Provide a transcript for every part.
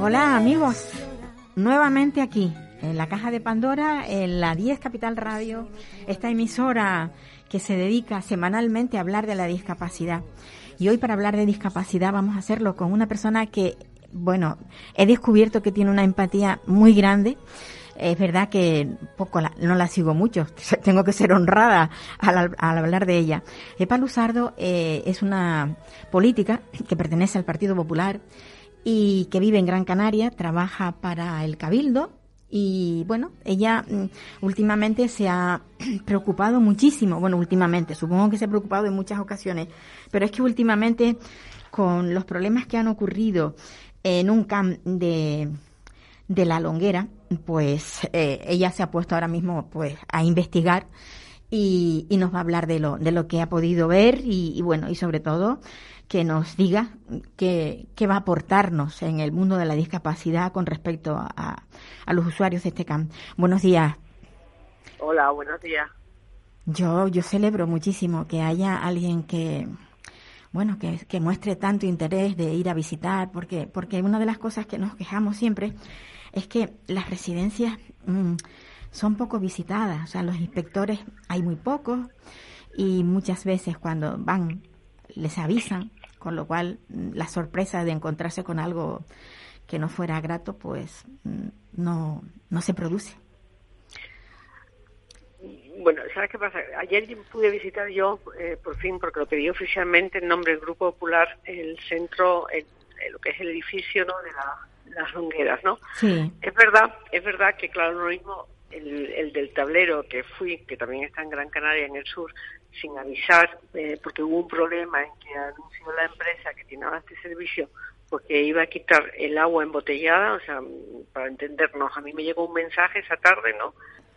Hola amigos, nuevamente aquí en la caja de Pandora, en la 10 Capital Radio, esta emisora que se dedica semanalmente a hablar de la discapacidad. Y hoy para hablar de discapacidad vamos a hacerlo con una persona que, bueno, he descubierto que tiene una empatía muy grande. Es verdad que poco la- no la sigo mucho, tengo que ser honrada al, al hablar de ella. Epa Luzardo eh, es una política que pertenece al Partido Popular y que vive en Gran Canaria, trabaja para el Cabildo y bueno, ella mm, últimamente se ha preocupado muchísimo, bueno, últimamente, supongo que se ha preocupado en muchas ocasiones, pero es que últimamente con los problemas que han ocurrido en un camp de, de la Longuera, pues eh, ella se ha puesto ahora mismo pues a investigar y, y nos va a hablar de lo, de lo que ha podido ver y, y bueno, y sobre todo que nos diga qué, va a aportarnos en el mundo de la discapacidad con respecto a, a- los usuarios de este camp. Buenos días. Hola, buenos días. Yo, yo celebro muchísimo que haya alguien que, bueno, que, que muestre tanto interés de ir a visitar, porque, porque una de las cosas que nos quejamos siempre es que las residencias mm, son poco visitadas, o sea, los inspectores hay muy pocos y muchas veces cuando van les avisan, con lo cual mm, la sorpresa de encontrarse con algo que no fuera grato, pues mm, no, no se produce. Bueno, ¿sabes qué pasa? Ayer pude visitar yo, eh, por fin, porque lo pedí oficialmente en nombre del Grupo Popular, el centro, el- el- lo que es el edificio ¿no? de la- las longueras, ¿no? Sí, Es verdad, es verdad que, claro, lo mismo el, el del tablero que fui, que también está en Gran Canaria, en el sur, sin avisar, eh, porque hubo un problema en que anunció la empresa que ahora este servicio, porque iba a quitar el agua embotellada, o sea, para entendernos, a mí me llegó un mensaje esa tarde, ¿no?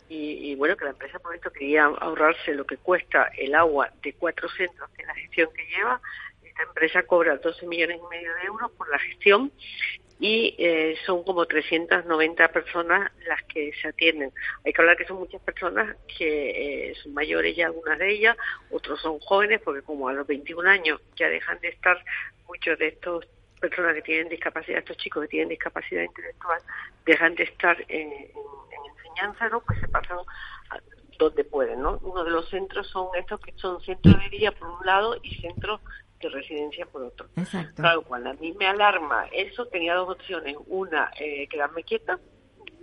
Y, y bueno, que la empresa por esto quería ahorrarse lo que cuesta el agua de cuatro centros, que es la gestión que lleva. Esta empresa cobra 12 millones y medio de euros por la gestión y eh, son como 390 personas las que se atienden. Hay que hablar que son muchas personas que eh, son mayores ya algunas de ellas, otros son jóvenes porque como a los 21 años ya dejan de estar muchos de estos personas que tienen discapacidad, estos chicos que tienen discapacidad intelectual, dejan de estar en, en- en enseñanza, ¿no? Pues se pasan donde pueden, ¿no? Uno de los centros son estos que son centros de día por un lado y centros de residencia por otro. exacto. Claro, cuando a mí me alarma eso, tenía dos opciones. Una, eh, quedarme quieta,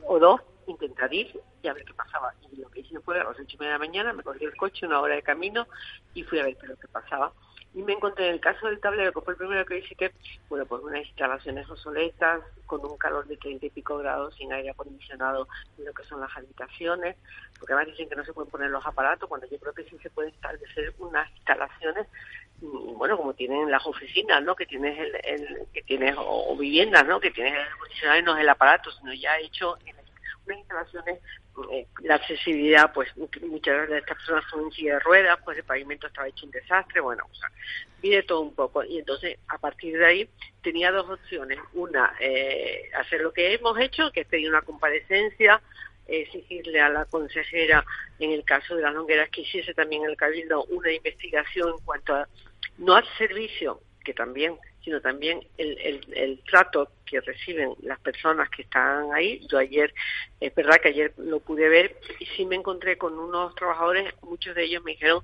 o dos, intentar ir y a ver qué pasaba. Y lo que hice fue a las ocho y media de la mañana, me cogí el coche, una hora de camino, y fui a ver qué es lo que pasaba. Y me encontré en el caso del tablero, que fue el primero que visité, bueno, pues unas instalaciones obsoletas, con un calor de treinta y pico grados, sin aire acondicionado en lo que son las habitaciones, porque además dicen que no se pueden poner los aparatos, cuando yo creo que sí se pueden establecer unas instalaciones bueno como tienen las oficinas no que tienes el, el- que tienes o, viviendas no que tienes el acondicionado no es el aparato sino ya hecho en unas instalaciones eh, la accesibilidad pues muchas de estas personas son en silla de ruedas pues el pavimento estaba hecho un desastre bueno o sea todo un poco. Y entonces a partir de ahí tenía dos opciones. Una eh, hacer lo que hemos hecho que es pedir una comparecencia exigirle a la consejera, en el caso de las longueras, que hiciese también el Cabildo una investigación en cuanto a, no al servicio, que también, sino también el, el, el trato que reciben las personas que están ahí. Yo ayer, es verdad que ayer lo pude ver y sí me encontré con unos trabajadores, muchos de ellos me dijeron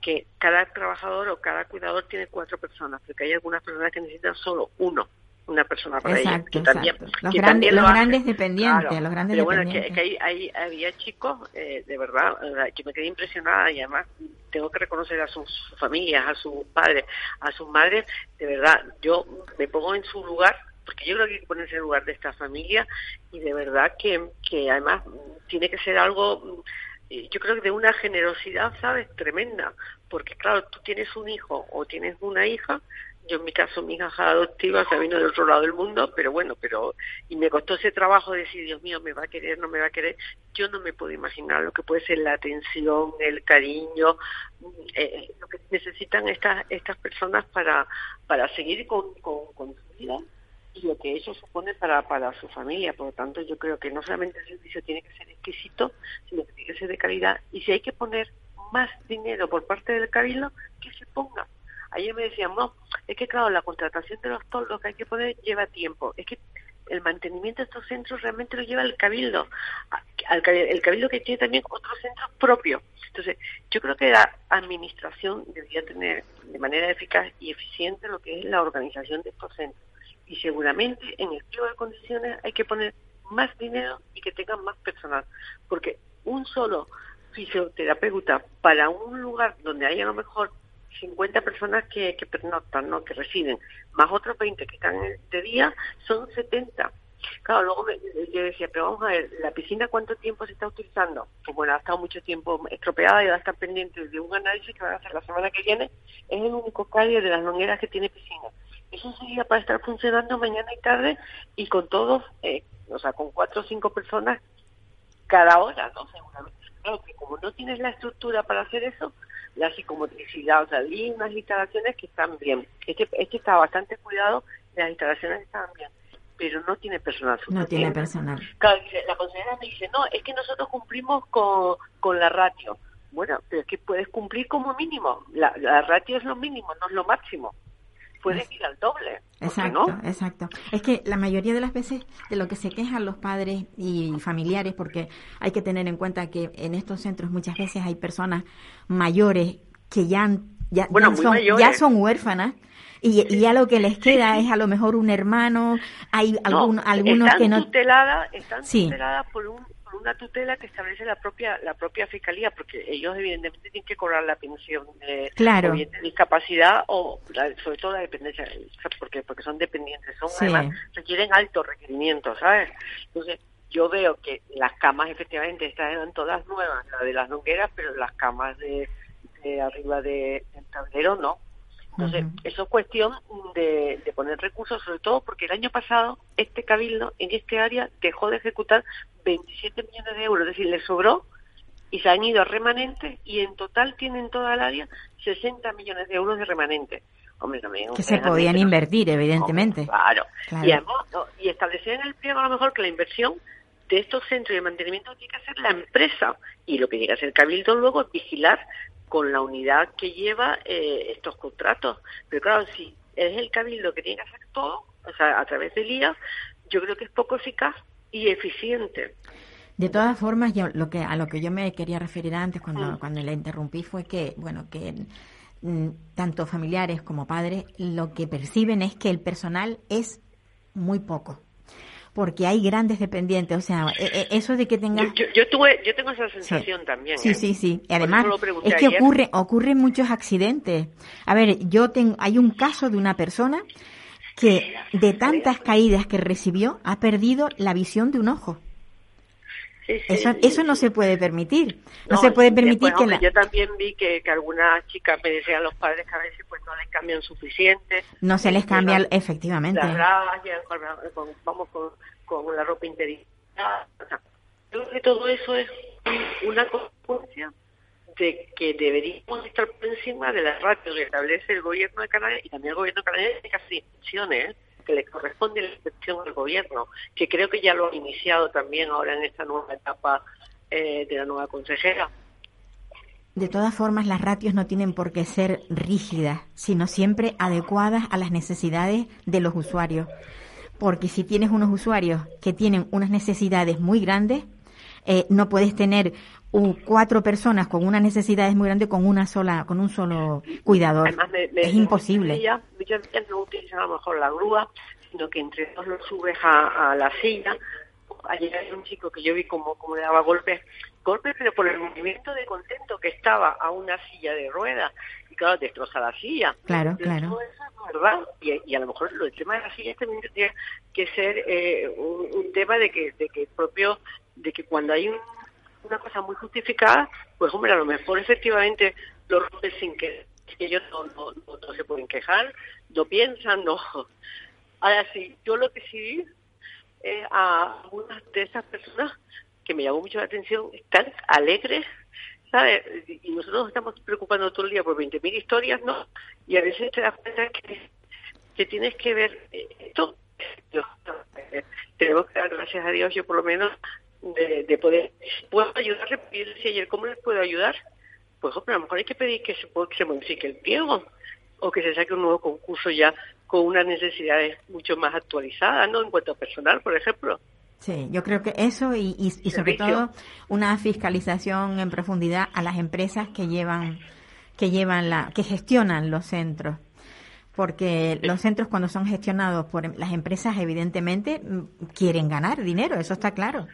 que cada trabajador o cada cuidador tiene cuatro personas, porque hay algunas personas que necesitan solo uno una persona para Exacto, ella. Que también. Los que también los lo hace. grandes dependientes, Claro, los grandes pero bueno, dependientes. que hay, hay- había chicos, eh, de verdad, yo me quedé impresionada y además tengo que reconocer a sus familias, a sus padres, a sus madres, de verdad, yo me pongo en su lugar porque yo creo que hay que ponerse en el lugar de esta familia y de verdad que, que además tiene que ser algo, eh, yo creo que de una generosidad, ¿sabes? Tremenda, porque claro, tú tienes un hijo o tienes una hija, yo en mi caso mi hija adoptiva, se vino del otro lado del mundo, pero bueno, pero y me costó ese trabajo de decir, Dios mío, me va a querer, no me va a querer, yo no me puedo imaginar lo que puede ser la atención, el cariño, mm, eh, lo que necesitan estas estas personas para para seguir con, con, con su vida y lo que eso supone para, para su familia. Por lo tanto, yo creo que no solamente el servicio tiene que ser exquisito, sino que tiene que ser de calidad. Y si hay que poner más dinero por parte del cabildo, que se ponga. Ayer me decían, no, es que claro, la contratación de los toldos que hay que poner lleva tiempo. Es que el mantenimiento de estos centros realmente lo lleva el cabildo. El cabildo que tiene también otros centros propios. Entonces, yo creo que la administración debería tener de manera eficaz y eficiente lo que es la organización de estos centros y seguramente en el pliego de condiciones hay que poner más dinero y que tengan más personal, porque un solo fisioterapeuta para un lugar donde hay a lo mejor 50 personas que, que pernoctan, ¿no? que residen, más otros 20 que están de día, son 70. Claro, luego me- yo decía, pero vamos a ver, ¿la piscina cuánto tiempo se está utilizando? Pues bueno, ha estado mucho tiempo estropeada y va a estar pendiente de un análisis que van a hacer la semana que viene. Es el único calle de las longueras que tiene piscina. Eso sería para estar funcionando mañana y tarde y con todos, eh, o sea, con cuatro o cinco personas cada hora, ¿no? Seguramente. Claro que como no tienes la estructura para hacer eso, la psicomotricidad, o sea, hay unas instalaciones que están bien. Este, este está bastante cuidado, las instalaciones están bien, pero no tiene personal No tiene suficiente. personal. Claro, la consejera me dice, no, es que nosotros cumplimos con, con la ratio. Bueno, pero es que puedes cumplir como mínimo. La, la ratio es lo mínimo, no es lo máximo. Puedes ir al doble. ¿por qué Exacto, no? exacto. Es que la mayoría de las veces de lo que se quejan los padres y familiares, porque hay que tener en cuenta que en estos centros muchas veces hay personas mayores que ya, ya, Bueno, ya muy son, mayores. ya son huérfanas. Y, y ya lo que les queda es a lo mejor un hermano, hay algún- algunos están que no... tuteladas, están Sí. tuteladas por, un, por una tutela que establece la propia la propia fiscalía, porque ellos evidentemente tienen que cobrar la pensión de, Claro. discapacidad o la- sobre todo la dependencia, porque porque son dependientes, son Sí. además requieren altos requerimientos, ¿sabes? Entonces yo veo que las camas efectivamente estas eran todas nuevas, la de las longueras, pero las camas de, de arriba de, del tablero no. Entonces, eso es cuestión de, de poner recursos, sobre todo porque el año pasado este cabildo en este área dejó de ejecutar 27 millones de euros, es decir, le sobró y se han ido a remanentes y en total tienen toda el área 60 millones de euros de remanentes. Hombre, también que se podían invertir, evidentemente. Hombre, claro. Claro. Y además, no, y establecer en el pliego a lo mejor que la inversión de estos centros de mantenimiento tiene que hacer la empresa y lo que tiene que hacer el cabildo luego es vigilar con la unidad que lleva eh, estos contratos. Pero claro, si es el cabildo que tiene que hacer todo, o sea, a través del IA, yo creo que es poco eficaz y eficiente. De todas formas, yo, lo que, a lo que yo me quería referir antes cuando, Mm. cuando le interrumpí fue que, bueno, que mm, tanto familiares como padres lo que perciben es que el personal es muy poco. Porque hay grandes dependientes, o sea, e- e- eso de que tengas... Yo, tuve, yo tengo esa sensación también. Sí, ¿eh? sí, sí. Y además, es que ayer. ocurre, ocurren muchos accidentes. A ver, yo tengo, hay un caso de una persona que de tantas caídas que recibió ha perdido la visión de un ojo. Sí, sí, Eso, sí, eso no se puede permitir. No, se puede permitir que la, Yo también vi que, que algunas chicas me decían los padres que a veces pues no les cambian suficiente. no se les que cambia, las- efectivamente. Las con, vamos con, con la ropa interior. O sea, yo creo que todo eso es una consecuencia de que deberíamos estar por encima de la ratio que establece el gobierno de Canarias y también el gobierno de Canarias tiene que hacer inspecciones. Que le corresponde la inspección al gobierno, que creo que ya lo ha iniciado también ahora en esta nueva etapa eh, de la nueva consejera. De todas formas, las ratios no tienen por qué ser rígidas, sino siempre adecuadas a las necesidades de los usuarios. Porque si tienes unos usuarios que tienen unas necesidades muy grandes, eh, no puedes tener un- cuatro personas con unas necesidades muy grandes con una sola, con un solo cuidador. Además, me- me- es imposible. De ellas no utilizan a lo mejor la grúa, sino que entre dos lo subes a, a la silla. Ayer hay un chico que yo vi como, como le daba golpes, golpes, pero por el movimiento de contento que estaba a una silla de ruedas. Y claro, destroza la silla. Claro, claro. todo eso es verdad. Y, y a lo mejor lo del tema de la silla también tendría que ser eh, un, un tema de que, de que propio, de que cuando hay un- una cosa muy justificada, pues hombre, a lo mejor efectivamente lo rompes sin que ellos no, no, no, no se pueden quejar, no piensan, no. Ahora sí, yo lo que sí es a algunas de esas personas que me llamó mucho la atención, están alegres, ¿sabes? Y nosotros nos estamos preocupando todo el día por 20.000 historias, ¿no? Y a veces te das cuenta que, tienes que ver eh, esto. Eh, tenemos que dar gracias a Dios, yo por lo menos, de, de poder. ¿Puedo ayudarle? Yo decía ayer, ¿cómo les puedo ayudar? Pues, hombre, a lo mejor hay que pedir que se, que se modifique el pliego o que se saque un nuevo concurso ya con unas necesidades mucho más actualizadas, ¿no? En cuanto a personal, por ejemplo. Sí, yo creo que eso y, y, y sobre todo una fiscalización en profundidad a las empresas que llevan que llevan la que gestionan los centros porque los centros cuando son gestionados por las empresas evidentemente mm, quieren ganar dinero eso está claro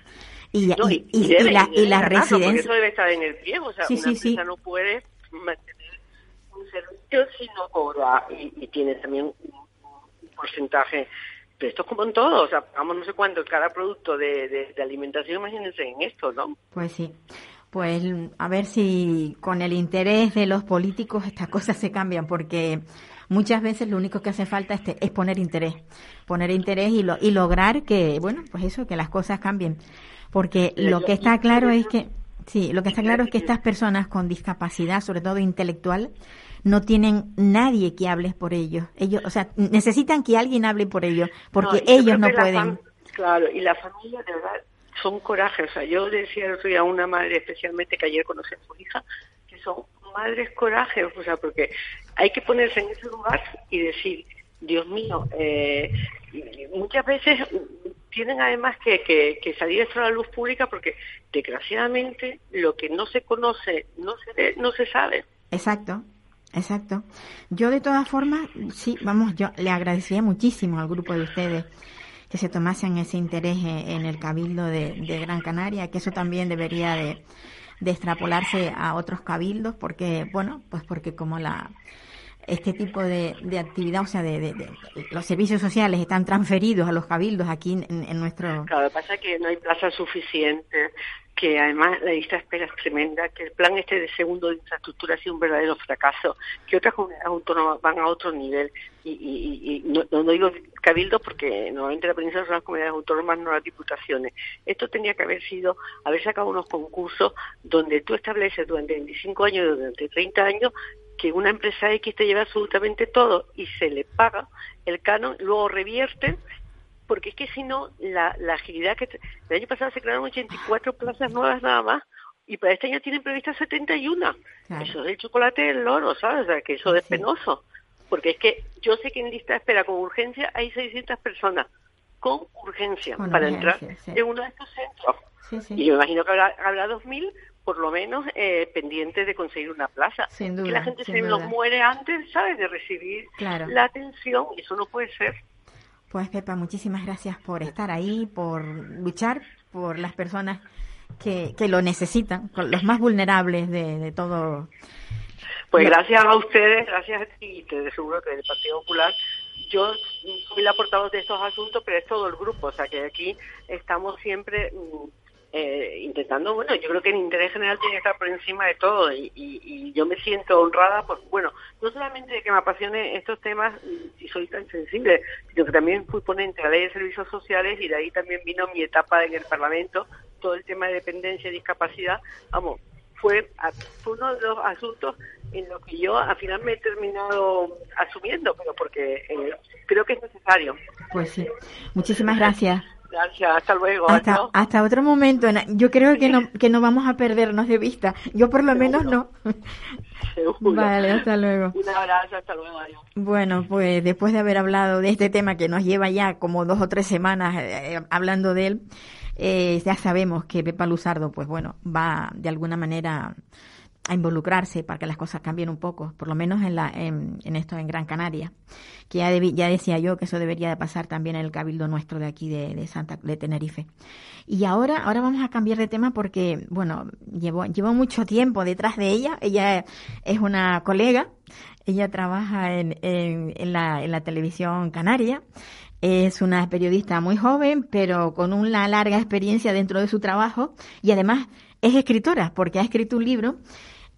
y, No, y, y- y debe- la- y residencias Eso debe estar en el pliego. O sea, Sí, una sí, sí. empresa no puede mantener un servicio si no cobra y, tiene también un, porcentaje. Pero esto es como en todo. O sea, pagamos no sé cuánto cada producto de, de, de alimentación. Imagínense en esto, ¿no? Pues sí. Pues a ver si con el interés de los políticos estas cosas se cambian, porque muchas veces lo único que hace falta es, es poner interés, poner interés y, lo, y lograr que, bueno, pues eso, que las cosas cambien. Porque lo que está claro es que, sí, lo que está claro es que estas personas con discapacidad, sobre todo intelectual, no tienen nadie que hable por ellos. Ellos, o sea, necesitan que alguien hable por ellos, porque ellos no pueden. claro, y la familia de verdad son coraje. O sea, yo decía el otro día a una madre, especialmente que ayer conocí a su hija, que son madres coraje. O sea, porque hay que ponerse en ese lugar y decir, Dios mío, eh, muchas veces tienen además que, que, que salir a la luz pública porque desgraciadamente lo que no se conoce no se no se sabe. Exacto, exacto. Yo de todas formas, sí, vamos, yo le agradecería muchísimo al grupo de ustedes que se tomasen ese interés en, en el cabildo de, de Gran Canaria, que eso también debería de, de extrapolarse a otros cabildos, porque, bueno, pues porque como la este tipo de, de actividad, o sea, de, de- los servicios sociales están transferidos a los cabildos aquí en, en nuestro... Claro, lo que pasa es que no hay plaza suficiente, que además la lista espera es tremenda, que el plan este de segundo de infraestructura ha sido un verdadero fracaso, que otras comunidades autónomas van a otro nivel. Y, y- y- y no, no- digo cabildos porque normalmente la península son las comunidades autónomas, no las diputaciones. Esto tenía que haber sido, haber sacado unos concursos donde tú estableces durante 25 años, durante 30 años, que una empresa X te lleva absolutamente todo y se le paga el canon, luego revierte porque es que si no, la, la agilidad que... te- El año pasado se crearon 84 plazas nuevas nada más y para este año tienen previstas 71. Claro. Eso es el chocolate del loro, ¿sabes? O sea, que eso es Sí. penoso. Porque es que yo sé que en lista de espera con urgencia hay 600 personas con urgencia Con para urgencia, entrar sí. en uno de estos centros. Sí. Y yo me imagino que habrá, habrá 2.000 por lo menos eh, pendientes de conseguir una plaza. Sin que duda, la gente se nos muere antes, ¿sabes? De recibir Claro. la atención y eso no puede ser. Pues Pepa, muchísimas gracias por estar ahí, por luchar por las personas que, que lo necesitan, los más vulnerables de, de todo. Pues No. gracias a ustedes, gracias a ti, y te seguro que del Partido Popular, yo soy la portavoz de estos asuntos, pero es todo el grupo, o sea que aquí estamos siempre mm, eh, intentando, bueno, yo creo que el interés general tiene que estar por encima de todo y, y- yo me siento honrada, por, bueno, no solamente de que me apasionen estos temas y soy tan sensible, sino que también fui ponente de la ley de servicios sociales y de ahí también vino mi etapa en el Parlamento, todo el tema de dependencia y discapacidad, vamos, fue, a- fue uno de los asuntos en los que yo al final me he terminado asumiendo, pero porque eh, creo que es necesario. Pues sí, muchísimas gracias. Gracias, hasta luego. Hasta, hasta otro momento. Yo creo que no, que no vamos a perdernos de vista. Yo por lo menos no. Seguro. Vale, hasta luego. Un abrazo, hasta luego, adiós. Bueno, pues después de haber hablado de este tema que nos lleva ya como dos o tres semanas eh, hablando de él, eh, ya sabemos que Pepa Luzardo, pues bueno, va de alguna manera a involucrarse para que las cosas cambien un poco, por lo menos en, la, en, en esto en Gran Canaria, que ya, ya decía yo que eso debería de pasar también en el cabildo nuestro de aquí de, de Santa de Tenerife. Y ahora, ahora vamos a cambiar de tema porque, bueno, llevo, llevo mucho tiempo detrás de ella. Ella es una colega, ella trabaja en, en, en la, en la televisión canaria. Es una periodista muy joven, pero con una larga experiencia dentro de su trabajo y además es escritora porque ha escrito un libro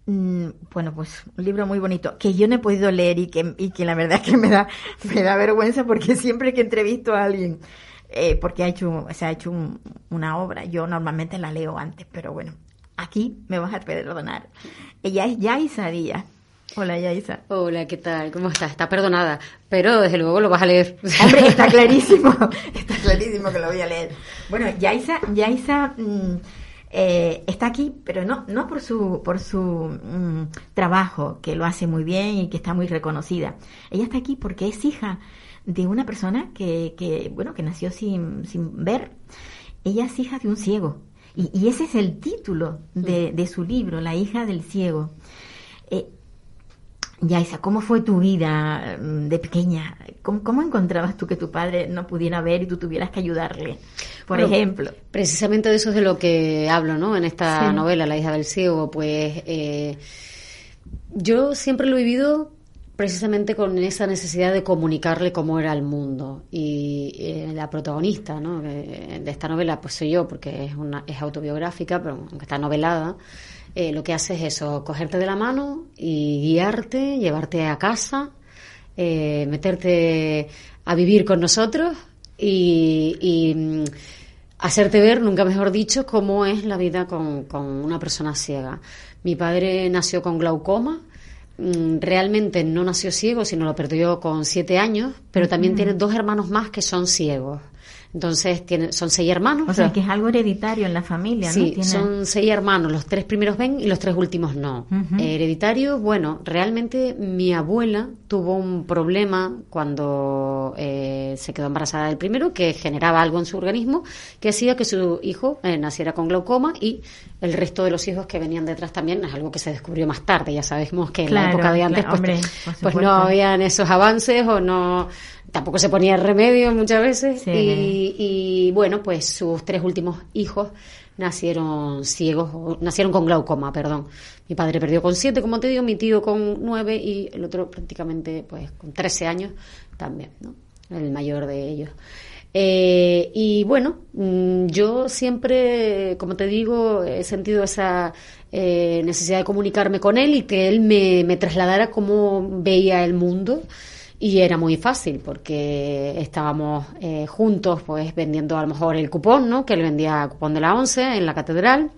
Mm, bueno, pues un libro muy bonito que yo no he podido leer y que, y que la verdad es que me da, me da vergüenza porque siempre que entrevisto a alguien, eh, porque ha hecho, se ha hecho un- una obra, yo normalmente la leo antes, pero bueno, aquí me vas a perdonar. Ella es Yaisa Díaz. Hola Yaisa. Hola, ¿qué tal? ¿Cómo estás? Está perdonada, pero desde luego lo vas a leer. Hombre, está clarísimo, está clarísimo que lo voy a leer. Bueno, Yaisa, Yaisa mm, eh, está aquí, pero no, no por su, por su mm, trabajo, que lo hace muy bien y que está muy reconocida. Ella está aquí porque es hija de una persona que, que bueno, que nació sin, sin ver. Ella es hija de un ciego. Y, y ese es el título de, de su libro, La hija del ciego. Yaisa, ¿cómo fue tu vida mm, de pequeña? ¿Cómo, cómo encontrabas tú que tu padre no pudiera ver y tú tuvieras que ayudarle? Por Bueno, ejemplo. Precisamente de eso es de lo que hablo, ¿no? En esta Sí. novela, La hija del ciego, pues eh, yo siempre lo he vivido precisamente con esa necesidad de comunicarle cómo era el mundo. Y eh, la protagonista, ¿no? De, de esta novela, pues soy yo, porque es, una, es autobiográfica, pero aunque está novelada. Eh, lo que hace es eso, cogerte de la mano y guiarte, llevarte a casa, eh, meterte a vivir con nosotros y, y, mm, hacerte ver, nunca mejor dicho, cómo es la vida con, con una persona ciega. Mi padre nació con glaucoma, mm, realmente no nació ciego, sino lo perdió con siete años, pero también tiene dos hermanos más que son ciegos. Entonces tiene, son seis hermanos. O sea, que es algo hereditario en la familia, ¿no? Sí, Tiene- son seis hermanos, los tres primeros ven y los tres últimos no. Eh, hereditario, bueno, realmente mi abuela tuvo un problema cuando eh, se quedó embarazada del primero que generaba algo en su organismo que hacía que su hijo eh, naciera con glaucoma y el resto de los hijos que venían detrás también es algo que se descubrió más tarde. Ya sabemos que en la época de antes claro, pues, hombre, por pues no habían esos avances o no tampoco se ponía remedio muchas veces Sí. y, y, bueno pues sus tres últimos hijos nacieron ciegos o nacieron con glaucoma perdón mi padre perdió con siete como te digo mi tío con nueve y el otro prácticamente pues con trece años también no el mayor de ellos Eh, y bueno, mm, yo siempre, como te digo, he sentido esa eh, necesidad de comunicarme con él y que él me, me trasladara cómo veía el mundo. Y era muy fácil porque estábamos eh, juntos, pues vendiendo a lo mejor el cupón, ¿no? Que él vendía cupón de la once en la catedral.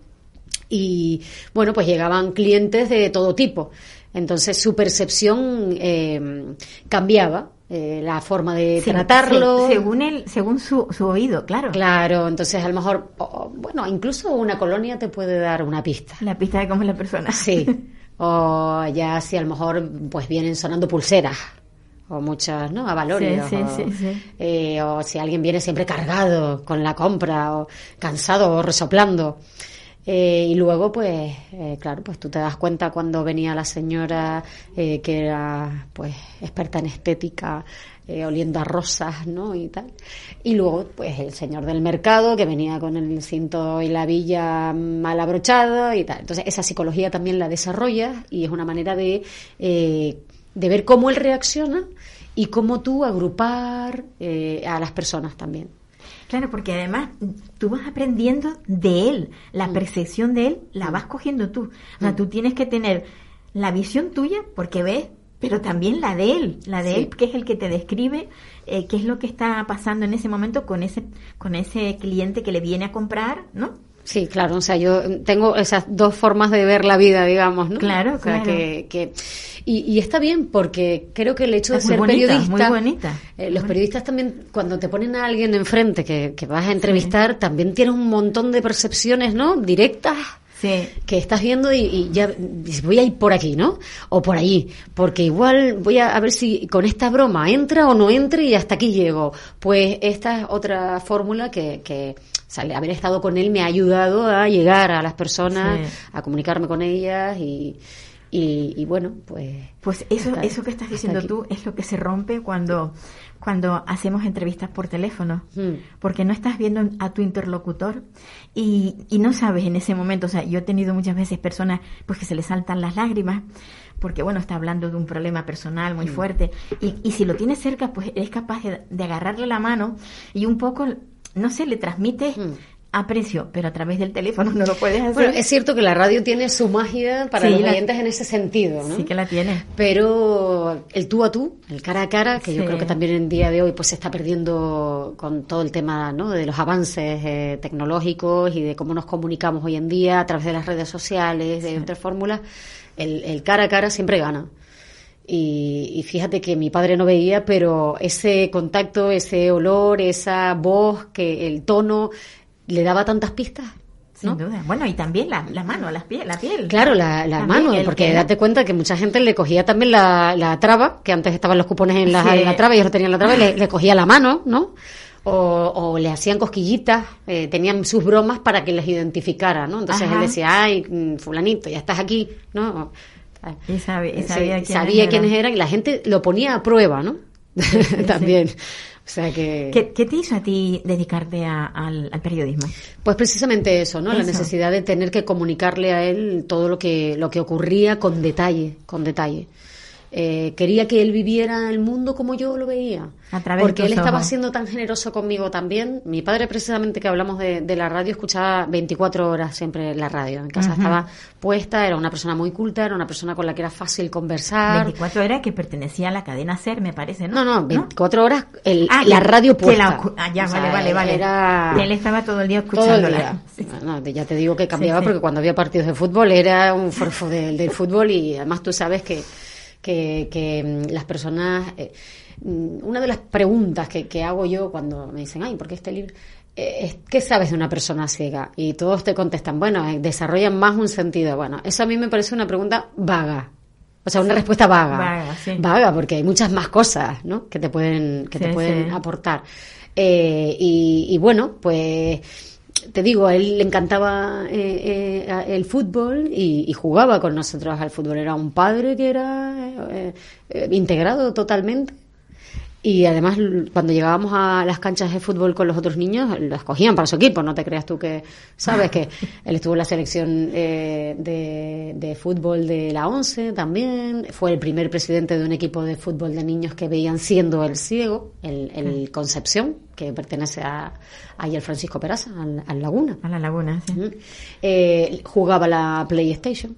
Y bueno, pues llegaban clientes de todo tipo. Entonces su percepción eh, cambiaba, eh, la forma de Se- tratarlo. se- según él, según su, su oído, claro. Claro, entonces a lo mejor, bueno, incluso una colonia te puede dar una pista. La pista de cómo es la persona. Sí. O ya si a lo mejor pues vienen sonando pulseras o muchas, ¿no? A valores. Sí, sí, o, sí, eh, o si alguien viene siempre cargado con la compra o cansado o resoplando. Eh, y luego, pues, eh, claro, pues tú te das cuenta cuando venía la señora que era, pues, experta en estética, oliendo a rosas, ¿no? Y tal. Y luego, pues, el señor del mercado que venía con el cinto y la villa mal abrochada y tal. Entonces, esa psicología también la desarrollas y es una manera de, eh, de ver cómo él reacciona y cómo tú agrupar eh, a las personas también. Claro, porque además tú vas aprendiendo de él, Mm. la percepción de él la vas cogiendo tú. O sea, tú tienes que tener la visión tuya porque ves, pero también la de él, la de Sí. él que es el que te describe eh, qué es lo que está pasando en ese momento con ese con ese cliente que le viene a comprar, ¿no? Sí, claro, o sea, yo tengo esas dos formas de ver la vida, digamos, ¿no? Claro, o sea, claro. que, que y, y está bien porque creo que el hecho de Es muy ser bonita, periodista, muy bonita. eh, los periodistas también cuando te ponen a alguien enfrente que, que vas a entrevistar, también tienes un montón de percepciones, ¿no? Directas Sí. que estás viendo y, y ya voy a ir por aquí, ¿no? O por allí, porque igual voy a, a ver si con esta broma entra o no entra y hasta aquí llego. Pues esta es otra fórmula que, que sea, haber estado con él me ha ayudado a llegar a las personas, Sí. a comunicarme con ellas y, y, y bueno, pues... Pues eso, hasta- eso que estás diciendo tú es lo que se rompe cuando, cuando hacemos entrevistas por teléfono. Mm. Porque no estás viendo a tu interlocutor y, y no sabes en ese momento. O sea, yo he tenido muchas veces personas pues que se les saltan las lágrimas porque, bueno, está hablando de un problema personal muy fuerte. Y, y si lo tienes cerca, pues eres capaz de, de agarrarle la mano y un poco, no sé, le transmites Mm. aprecio, pero a través del teléfono no lo puedes hacer. Bueno, es cierto que la radio tiene su magia para Sí, los la- oyentes en ese sentido, ¿no? Sí que la tiene. Pero el tú a tú, el cara a cara, que yo creo que también en día de hoy pues se está perdiendo con todo el tema ¿no? de los avances eh, tecnológicos y de cómo nos comunicamos hoy en día a través de las redes sociales, de otras fórmulas, el, el cara a cara siempre gana. Y, y fíjate que mi padre no veía, pero ese contacto, ese olor, esa voz, que el tono le daba tantas pistas. Sin ¿no? duda. Bueno, y también la, la mano, la piel. La piel. Claro, la, la mano, porque que- date cuenta que mucha gente le cogía también la, la traba, que antes estaban los cupones en la, Sí. en traba y ellos tenían la traba y le, le cogía la mano, ¿no? O, o le hacían cosquillitas, eh, tenían sus bromas para que les identificara, ¿no? Entonces Ajá. él decía, ay, mm, fulanito, ya estás aquí, ¿no? Y, Sí, sabía, quiénes sabía eran. quiénes eran y la gente lo ponía a prueba, ¿no? también. O sea que... ¿Qué, qué te hizo a ti dedicarte a- al, al periodismo? Pues precisamente eso, ¿no? La necesidad de tener que comunicarle a él todo lo que, lo que ocurría con detalle, con detalle. Eh, quería que él viviera el mundo como yo lo veía. A través porque él estaba siendo tan generoso conmigo también. Mi padre, precisamente, que hablamos de, de la radio, escuchaba 24 horas siempre la radio. En casa estaba puesta, era una persona muy culta, era una persona con la que era fácil conversar. 24 era que pertenecía a la cadena SER, me parece, ¿no? No, no, 24 horas el, Ah, la radio puesta. la ah, ya, O sea, vale, vale, vale. Era... Él estaba todo el día escuchándola. Sí. No, ya te digo que cambiaba Sí, sí. porque cuando había partidos de fútbol era un forfo del, del fútbol y además tú sabes que, que, que, mm, las personas... eh, mm, una de las preguntas que, que hago yo cuando me dicen, ay, ¿por qué este libro? Eh, ¿Qué sabes de una persona ciega? Y todos te contestan, bueno, eh, desarrollan más un sentido. Bueno, eso a mí me parece una pregunta vaga. O sea, una respuesta vaga. Vaga, sí. Vaga, porque hay muchas más cosas, ¿no? Que te pueden, que te pueden sí. aportar. Eh, y, y bueno, pues te digo, a él le encantaba eh, eh, el fútbol y, y jugaba con nosotros al fútbol. Era un padre que era eh, eh, integrado totalmente. Y además, cuando llegábamos a las canchas de fútbol con los otros niños, las cogían para su equipo. No te creas tú que, sabes que él estuvo en la selección eh, de, de fútbol de la ONCE también. Fue el primer presidente de un equipo de fútbol de niños que veían siendo el ciego, el, el Concepción, que pertenece a, al Francisco Peraza, al, al Laguna. A la laguna, sí. Ujú. Eh, jugaba la PlayStation.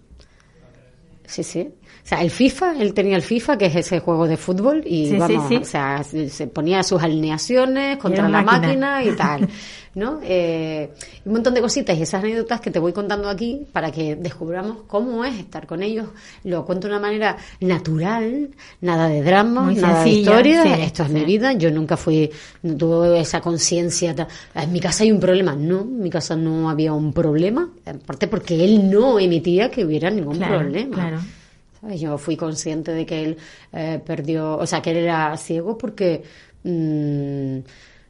Sí, sí. O sea, el FIFA, él tenía el FIFA, que es ese juego de fútbol, y Sí, sí, vamos, sí. o sea, se ponía sus alineaciones contra la máquina. máquina y tal, ¿no? Eh, un montón de cositas y esas anécdotas que te voy contando aquí para que descubramos cómo es estar con ellos. Lo cuento de una manera natural, nada de drama, Muy nada de historia. Esto es mi vida. Yo nunca fui, no tuve esa conciencia. En mi casa hay un problema. No, en mi casa no había un problema. Aparte porque él no emitía que hubiera ningún Claro, problema. claro. ¿Sabes? Yo fui consciente de que él eh, perdió, o sea, que él era ciego porque, mm,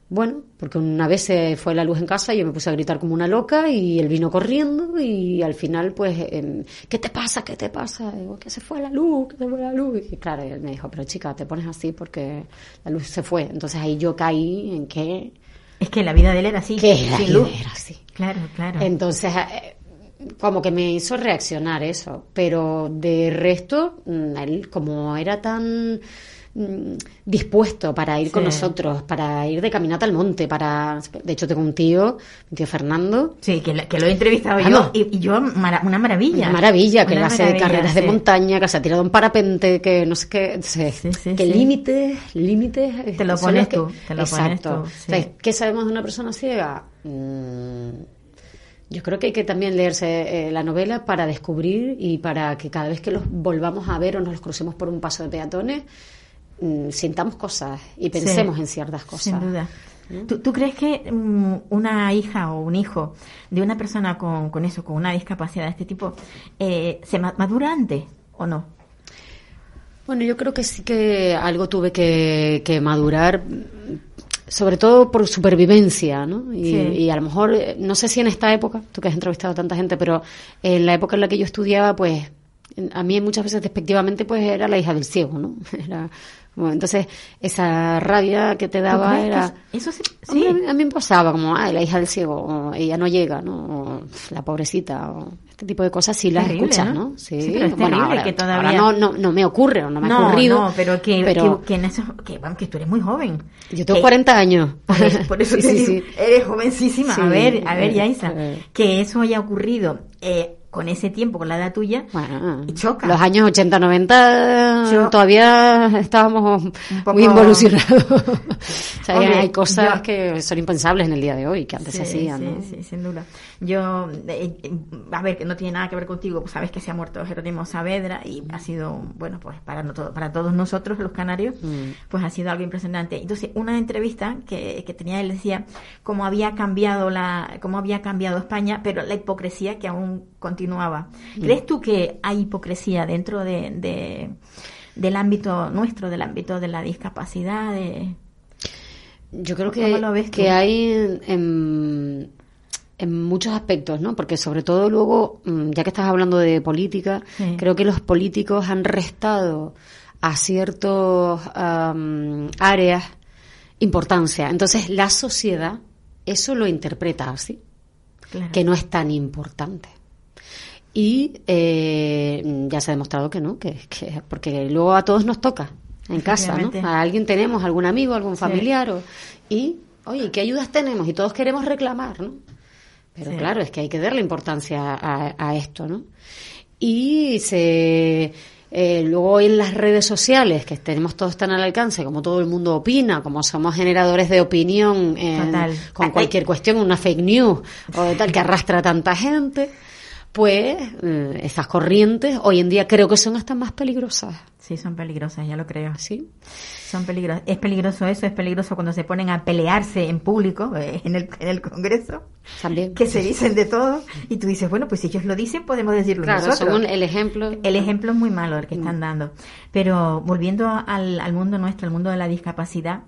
bueno, porque una vez se fue la luz en casa y yo me puse a gritar como una loca y él vino corriendo y al final, pues, em, ¿qué te pasa? ¿Qué te pasa? Digo, que se fue la luz, que se fue la luz. Y claro, él me dijo, pero chica, te pones así porque la luz se fue. Entonces ahí yo caí en que, Es que la vida de él era así, que la vida luz. era así. Claro, claro. Entonces, eh, como que me hizo reaccionar eso, pero de resto, mm, él como era tan mm, dispuesto para ir con nosotros, para ir de caminata al monte, para... De hecho, tengo un tío, mi tío Fernando, Sí, que, lo he entrevistado Vamos. yo. Y, yo, mara- una maravilla. una maravilla, que él hace carreras de montaña, que se ha tirado un parapente, que no sé qué, Sí, sí, que límites, límites... Te lo pones que- tú, te lo pones Exacto. tú, sí. Entonces, ¿Qué sabemos de una persona ciega? Mm, yo creo que hay que también leerse eh, la novela para descubrir y para que cada vez que los volvamos a ver o nos los crucemos por un paso de peatones, mm, sintamos cosas y pensemos Sí, en ciertas cosas. Sin duda. ¿Tú, tú crees que mm, una hija o un hijo de una persona con, con eso, con una discapacidad de este tipo, eh, se ma- madura antes o no? Bueno, yo creo que sí que algo tuve que, que madurar. Sobre todo por supervivencia, ¿no? Y, Sí. y a lo mejor, eh, no sé si en esta época, tú que has entrevistado a tanta gente, pero en la época en la que yo estudiaba, pues, a mí muchas veces despectivamente, pues era la hija del ciego, ¿no? Era, bueno, entonces, esa rabia que te ¿Tú daba era... es- Eso sí, Hombre, sí. a, mí, me pasaba como, ay, la hija del ciego, o ella no llega, ¿no? O, la pobrecita, o este tipo de cosas sí las Terrible, escuchas, ¿no? ¿no? Sí, pero es terrible ahora, que todavía- ahora no, no, no me ocurre, o no me ha no, ocurrido. no, pero que, pero que, que en que, que tú eres muy joven. yo tengo Que- 40 años. Por eso, por eso Sí, te sí, digo, sí. eres jovencísima. A ver, a ver, eh, Yaisa, que eso haya ocurrido eh, con ese tiempo, con la edad tuya, Bueno, y choca. Los años 80, 90 Yo- todavía estábamos poco- muy involucionados. o sea, Hombre, hay cosas yo- que son impensables en el día de hoy, que antes se Sí, hacían, sí, ¿no? sí, sin duda. Yo, eh, eh, a ver, que no tiene nada que ver contigo, pues sabes que se ha muerto Jerónimo Saavedra y ha sido, bueno, pues para, no todo- para todos nosotros, los canarios, Mm. pues ha sido algo impresionante. Entonces, una entrevista que, que tenía él decía cómo había cambiado la, cómo había cambiado España, pero la hipocresía que aún continuaba. ¿Crees tú que hay hipocresía dentro de, de- del ámbito nuestro, del ámbito de la discapacidad? De... Yo creo ¿Cómo que, lo ves tú? que hay en, en, en muchos aspectos, ¿no? Porque sobre todo luego, mm, ya que estás hablando de política, Sí. creo que los políticos han restado a ciertos áreas importancia. Entonces la sociedad eso lo interpreta así, Claro. que no es tan importante. Y eh, ya se ha demostrado que no, que, que porque luego a todos nos toca en casa, ¿no? A alguien tenemos, algún amigo, algún Sí. familiar, o- y, oye, ¿qué ayudas tenemos? Y todos queremos reclamar, ¿no? Pero Sí. claro, es que hay que darle importancia a, a esto, ¿no? Y se... eh, luego en las redes sociales, que tenemos todos tan al alcance, como todo el mundo opina, como somos generadores de opinión en- con Ay, cualquier cuestión, una fake news o de tal que arrastra a tanta gente, pues eh, esas corrientes hoy en día creo que son hasta más peligrosas. Sí, son peligrosas, ya lo creo. ¿sí? Son peligrosas. Es peligroso eso, es peligroso cuando se ponen a pelearse en público, eh, en el, en el Congreso, También. que se dicen de todo, y tú dices, bueno, pues si ellos lo dicen, podemos decirlo Claro, nosotros. son el ejemplo. El ejemplo es muy malo el que están dando. Pero volviendo al, al mundo nuestro, al mundo de la discapacidad,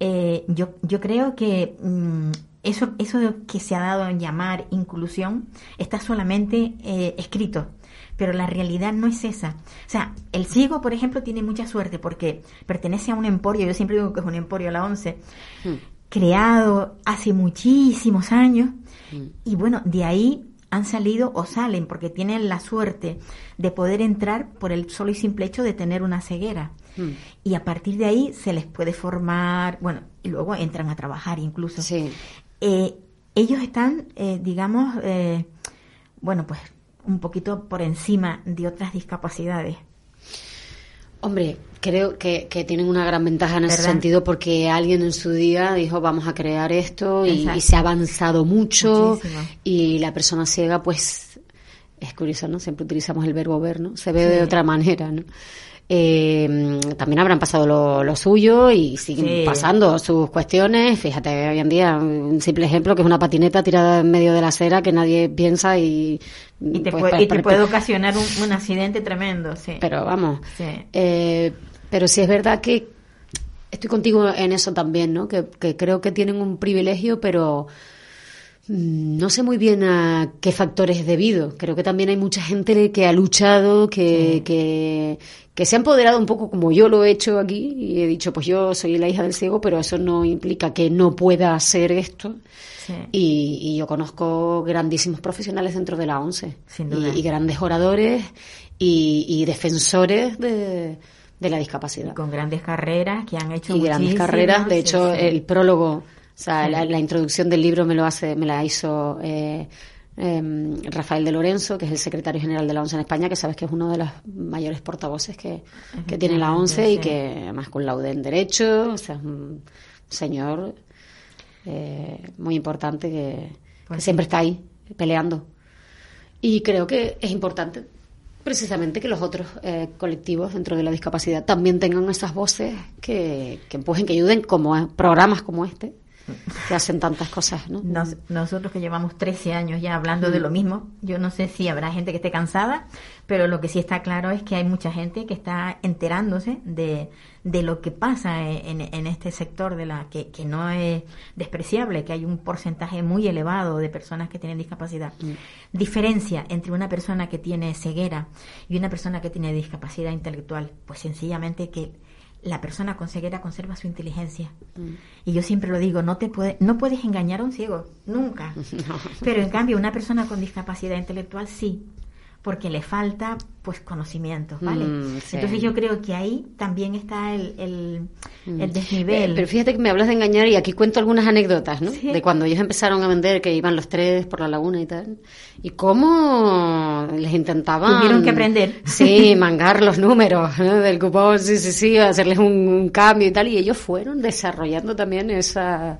eh, yo, yo creo que mm, eso, eso de que se ha dado en llamar inclusión está solamente eh, escrito. Pero la realidad no es esa. O sea, el ciego, por ejemplo, tiene mucha suerte porque pertenece a un emporio, yo siempre digo que es un emporio, la ONCE, Mm. creado hace muchísimos años Mm. y bueno, de ahí han salido o salen porque tienen la suerte de poder entrar por el solo y simple hecho de tener una ceguera. Mm. Y a partir de ahí se les puede formar, bueno, y luego entran a trabajar incluso. Sí. Eh, ellos están, eh, digamos, eh, bueno, pues un poquito por encima de otras discapacidades. Hombre, creo que, que tienen una gran ventaja en ese sentido porque alguien en su día dijo vamos a crear esto y, se ha avanzado mucho Muchísimo. y la persona ciega pues es curioso, ¿no? Siempre utilizamos el verbo ver, ¿no? Se ve Sí. de otra manera, ¿no? Eh, también habrán pasado lo, lo suyo y siguen Sí. pasando sus cuestiones. Fíjate, hoy en día, un simple ejemplo que es una patineta tirada en medio de la acera que nadie piensa y... Y te, pues, puede, pa- y te pa- puede ocasionar un, un accidente tremendo, sí. pero vamos, Sí. eh, pero sí es verdad que estoy contigo en eso también, ¿no? Que, que creo que tienen un privilegio, pero no sé muy bien a qué factores es debido. Creo que también hay mucha gente que ha luchado, que, Sí. que, que se ha empoderado un poco como yo lo he hecho aquí y he dicho, pues yo soy la hija del ciego, pero eso no implica que no pueda hacer esto. Sí. Y, y yo conozco grandísimos profesionales dentro de la ONCE Sin duda. y, y grandes oradores y, y defensores de, de la discapacidad. con grandes carreras que han hecho Y grandes carreras. De hecho, sí. el prólogo, sea, la, la introducción del libro me lo hace, me la hizo eh, em, Rafael de Lorenzo, que es el secretario general de la ONCE en España, que sabes que es uno de los mayores portavoces que, que tiene la ONCE y que además con laude en derecho, o sea, es un señor eh, muy importante que, Pues que sí. siempre está ahí peleando. Y creo que es importante precisamente que los otros eh, colectivos dentro de la discapacidad también tengan esas voces que, que empujen, que ayuden, como programas como este, que hacen tantas cosas, ¿no? Nos- nosotros que llevamos 13 años ya hablando de lo mismo, yo no sé si habrá gente que esté cansada, pero lo que sí está claro es que hay mucha gente que está enterándose de, de lo que pasa en, en este sector de la que, que no es despreciable, que hay un porcentaje muy elevado de personas que tienen discapacidad. Diferencia entre una persona que tiene ceguera y una persona que tiene discapacidad intelectual, pues sencillamente que la persona con ceguera conserva su inteligencia. Y yo siempre lo digo, no te puede, no puedes engañar a un ciego, nunca. Pero en cambio, una persona con discapacidad intelectual sí, porque le falta pues conocimientos, ¿vale? Mm, sí. Entonces yo creo que ahí también está el, el, el Eh, desnivel. pero fíjate que me hablas de engañar y aquí cuento algunas anécdotas, ¿no? Sí. De cuando ellos empezaron a vender, que iban los tres por la laguna y tal. Y cómo les intentaban... Tuvieron que aprender. Sí, mangar los números ¿no? del cupón, sí, sí, sí, hacerles un, un cambio y tal. Y ellos fueron desarrollando también esa,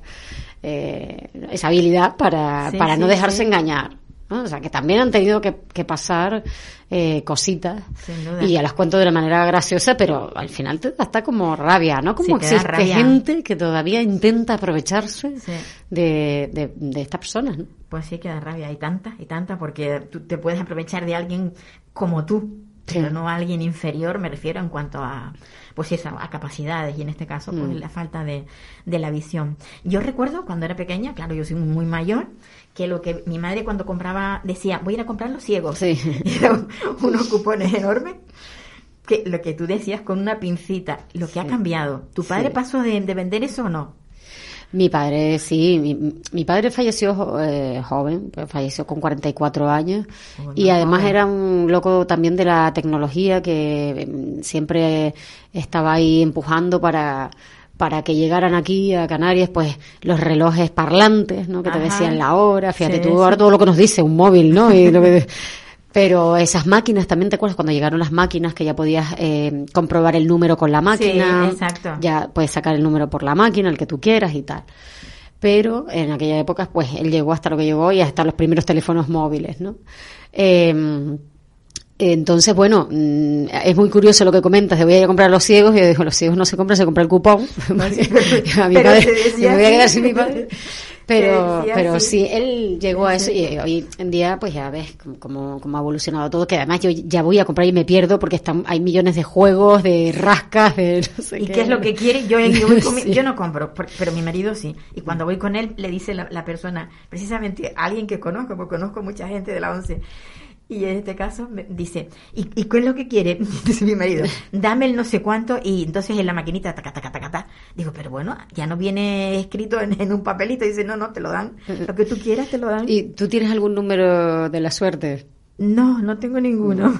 eh, esa habilidad para, Sí, para no dejarse sí. engañar. ¿No? O sea, que también han tenido que, que pasar eh, cositas. Sin duda. Y ya las cuento de una manera graciosa, pero al final te da hasta como rabia, ¿no? Como Sí, existe rabia. gente que todavía intenta aprovecharse Sí. de, de, de estas personas, ¿no? Pues sí que da rabia, hay tanta, y tanta, porque tú te puedes aprovechar de alguien como tú, pero no a alguien inferior, me refiero en cuanto a, pues eso, a capacidades, y en este caso, pues Mm. la falta de, de la visión. Yo recuerdo cuando era pequeña, claro, yo soy muy mayor, que lo que mi madre cuando compraba, decía, voy a ir a comprar los ciegos. Sí. Eran unos cupones enormes. Que lo que tú decías con una pincita, lo que ha cambiado. ¿Tu padre Sí. pasó de, de vender eso o no? Mi padre, sí, mi, mi padre falleció eh, joven, pues falleció con 44 años Oh, y además joven. era un loco también de la tecnología que mm, siempre estaba ahí empujando para para que llegaran aquí a Canarias, pues los relojes parlantes, ¿no? Que te decían la hora, fíjate Sí, tú ahora sí. todo lo que nos dice un móvil, ¿no? Y lo que- pero esas máquinas, también te acuerdas cuando llegaron las máquinas que ya podías eh, comprobar el número con la máquina, exacto. ya puedes sacar el número por la máquina, el que tú quieras y tal. Pero en aquella época, pues él llegó hasta lo que llegó y hasta los primeros teléfonos móviles, ¿no? Eh, entonces, bueno, mm, es muy curioso lo que comentas de voy a ir a comprar los ciegos. Y yo digo, los ciegos no se compran, se compra el cupón. A mi Pero padre, me voy a quedar sin mi padre. Pero, pero sí, él llegó a eso y hoy en día, pues ya ves cómo- cómo, ha evolucionado todo. Que además yo ya voy a comprar y me pierdo porque están, hay millones de juegos, de rascas, de no sé ¿Y qué es lo que quiere? Yo, yo, voy con mi- yo no compro, pero mi marido sí. Y cuando voy con él, le dice la, la persona, precisamente alguien que conozco, porque conozco mucha gente de la ONCE, y en este caso me dice, ¿y, y qué es lo que quiere? Dice mi marido, dame el no sé cuánto, y entonces en la maquinita, taca, taca, taca, taca. Digo, pero bueno, ya no viene escrito en, en un papelito, dice, no, no, te lo dan. Lo que tú quieras, te lo dan. ¿Y tú tienes algún número de la suerte? No, no tengo ninguno.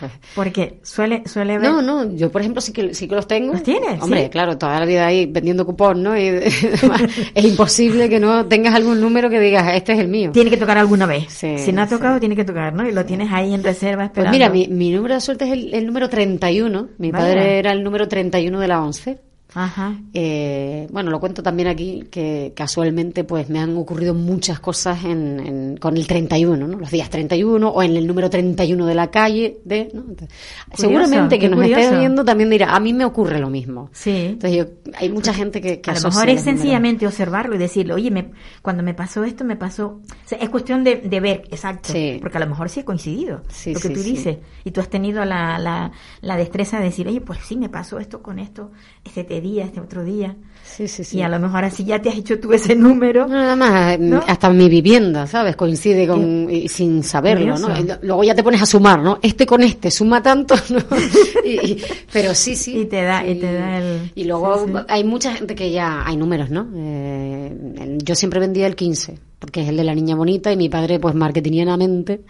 Pues, Porque suele, suele ver... No, no, yo por ejemplo sí que sí que los tengo. ¿Los tienes? Hombre, ¿Sí? claro, toda la vida ahí vendiendo cupón, ¿no? Y es imposible que no tengas algún número que digas, este es el mío. Tiene que tocar alguna vez. Sí, si no ha tocado, tiene que tocar, ¿no? Y lo tienes ahí en reserva Pues esperando. mira, mi, mi número de suerte es el, el número 31. Mi padre era el número 31 de la 11. Ajá. Eh, bueno, lo cuento también aquí que casualmente pues me han ocurrido muchas cosas en, en- con el 31, ¿no? Los días 31 o en el número 31 de la calle. De, ¿no? Entonces, seguramente que nos esté curioso. viendo también dirá, a mí me ocurre lo mismo. Sí. Entonces yo, hay mucha gente que, que a lo mejor es números. sencillamente observarlo y decirle, oye, me, cuando me pasó esto, me pasó. O sea, es cuestión de, de ver, exacto. Sí. Porque a lo mejor sí ha coincidido Sí, lo que sí, tú dices. Y tú has tenido la, la, la destreza de decir, oye, pues sí, me pasó esto con esto, este día, este otro día. Sí, sí, sí. Y a lo mejor así ya te has hecho tú ese número. No, nada más, ¿No? mm, hasta mi vivienda, ¿sabes? Coincide con, y sin saberlo, ¿no? Curioso. Luego ya te pones a sumar, ¿no? Este con este suma tanto, ¿no? Y- y- pero sí, sí. Y te da- y te da el- Y luego sí, sí. hay mucha gente que ya, hay números, ¿no? Eh, yo siempre vendía el 15, porque es el de la niña bonita y mi padre, pues marketingianamente,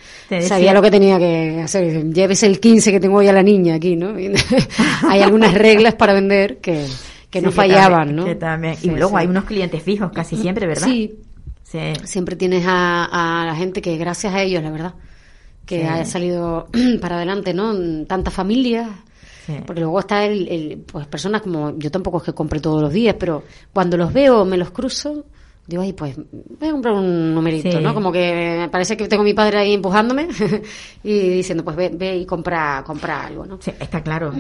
sabía lo que tenía que hacer. Llévese el 15 que tengo hoy a la niña aquí, ¿no? Hay algunas reglas para vender que, que Sí, no fallaban, también- ¿no? que también- Sí, y luego sí. hay unos clientes fijos casi siempre, ¿verdad? Sí, Sí. siempre tienes a, a la gente que gracias a ellos, la verdad, que haya salido para adelante, ¿no? Tantas familias. Sí. Porque luego está el, el- pues personas como yo tampoco es que compre todos los días, pero cuando los veo, me los cruzo, digo, ay, pues voy a comprar un numerito, Sí. ¿no? Como que me parece que tengo a mi padre ahí empujándome y diciendo, pues ve, ve y compra, compra algo, ¿no? Sí, está claro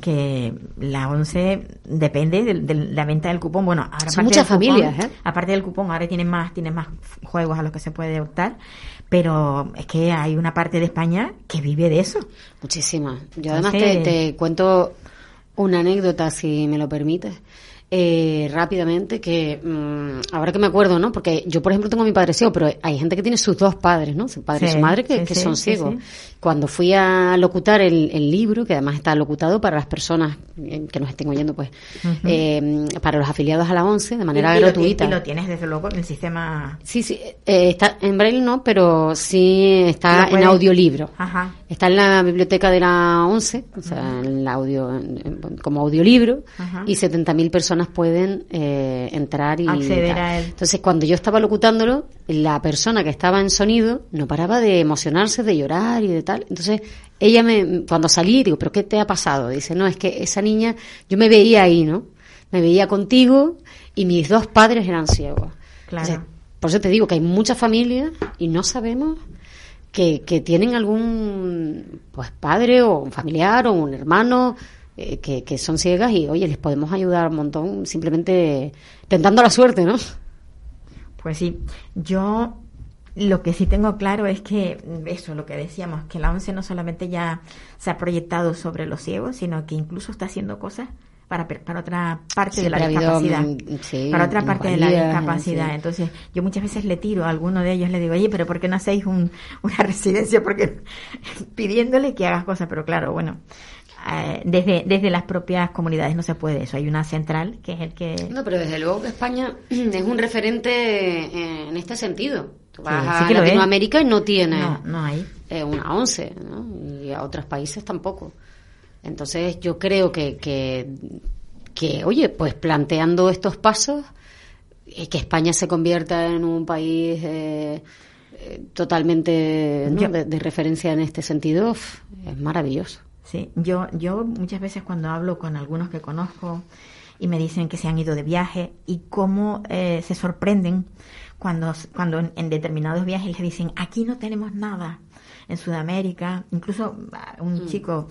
que la 11 depende de, de la venta del cupón. Bueno, ahora Son muchas cupón- familias, ¿eh? Aparte del cupón, ahora tienen más, tienen más juegos a los que se puede optar. Pero es que hay una parte de España que vive de eso. Muchísimas. Yo además te, te cuento una anécdota, si me lo permites, eh, rápidamente, que mm, ahora que me acuerdo, ¿no? Porque yo, por ejemplo, tengo a mi padre ciego, pero hay gente que tiene sus dos padres, ¿no? Su padre y su madre que, sí, que sí, son sí, ciegos. Cuando fui a locutar el, el libro, que además está locutado para las personas eh, que nos estén oyendo, pues, eh, para los afiliados a la ONCE, de manera y, y lo- gratuita. y lo tienes desde luego en el sistema. Sí, sí, eh, está en braille no, pero sí está en audiolibro. Ajá. Está en la biblioteca de la ONCE, o sea, en la audio, en- como audiolibro, Ajá. y 70.000 personas pueden eh, entrar y Acceder a él. Entonces, cuando yo estaba locutándolo, la persona que estaba en sonido no paraba de emocionarse, de llorar y de tal. Entonces, ella me, cuando salí, digo, ¿pero qué te ha pasado? Dice, no, es que esa niña, yo me veía ahí, ¿no? Me veía contigo y mis dos padres eran ciegos. Claro. Entonces, por eso te digo que hay muchas familias y no sabemos que, tienen algún pues padre o un familiar o un hermano eh, que, que son ciegas y oye les podemos ayudar un montón simplemente tentando la suerte no Pues sí, yo lo que sí tengo claro es que eso, lo que decíamos, que la ONCE no solamente ya se ha proyectado sobre los ciegos, sino que incluso está haciendo cosas para, per- para otra parte de la habido, discapacidad. sí, para otra parte de la discapacidad. sí. Entonces, yo muchas veces le tiro a alguno de ellos, le digo, oye, pero ¿por qué no hacéis un- una residencia? Porque pidiéndole que hagas cosas, pero claro, bueno. eh, desde, desde las propias comunidades no se puede eso. Hay una central que es el que no pero desde luego que España es un referente eh, en este sentido Tú vas Sí, a sí que es. Latinoamérica y no tiene no, no hay. eh, una once, ¿no? Y a otros países tampoco. Entonces yo creo que, que, que, oye, pues planteando estos pasos, y que España se convierta en un país eh, eh, totalmente ¿no? Yo- de, de referencia en este sentido, es maravilloso. Sí, yo, yo muchas veces cuando hablo con algunos que conozco y me dicen que se han ido de viaje y cómo eh, se sorprenden cuando, cuando en, en determinados viajes les dicen, aquí no tenemos nada en Sudamérica, incluso ah, un chico,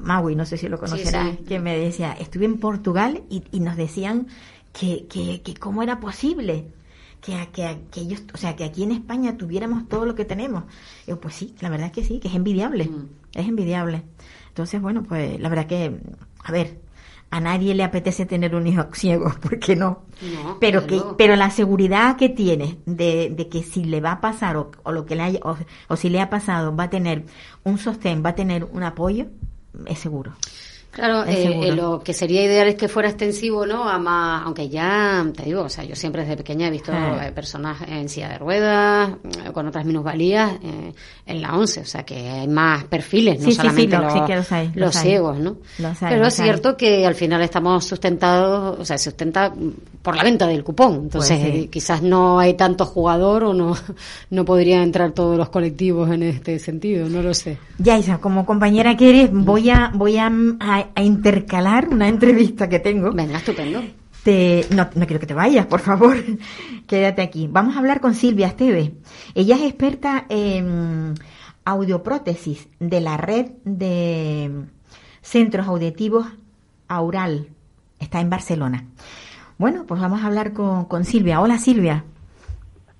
Maui, no sé si lo conocerás, sí. que me decía, estuve en Portugal y, y nos decían que, que, que cómo era posible que, que, que ellos, o sea, que aquí en España tuviéramos todo lo que tenemos. Yo, pues sí, la verdad es que sí, que es envidiable, Mm. es envidiable. Entonces, bueno, pues la verdad que, a ver, a nadie le apetece tener un hijo ciego, ¿por qué no? No, pero que, pero la seguridad que tiene de, de que si le va a pasar o, o lo que le haya, o, o si le ha pasado va a tener un sostén, va a tener un apoyo, es seguro. Claro, eh, eh, lo que sería ideal es que fuera extensivo, ¿no? A más, aunque ya, te digo, o sea, yo siempre desde pequeña he visto Ah. eh, personas en silla de ruedas, eh, con otras minusvalías, eh, en la once, o sea, que hay más perfiles, no Sí, sí, sí, solamente los, sí que los hay, los los hay. ciegos, ¿no? Los hay, Pero es cierto que al final estamos sustentados, o sea, se sustenta por la venta del cupón, entonces Pues sí. quizás no hay tanto jugador o no, no podrían entrar todos los colectivos en este sentido, no lo sé. Yaisa, como compañera que eres, voy a, voy a, a- a intercalar una entrevista que tengo. Venga, estupendo. Te- no, no quiero que te vayas, por favor. Quédate aquí. Vamos a hablar con Silvia Esteve. Ella es experta en audioprótesis de la red de centros auditivos Aural. Está en Barcelona. Bueno, pues vamos a hablar con, con Silvia. Hola Silvia.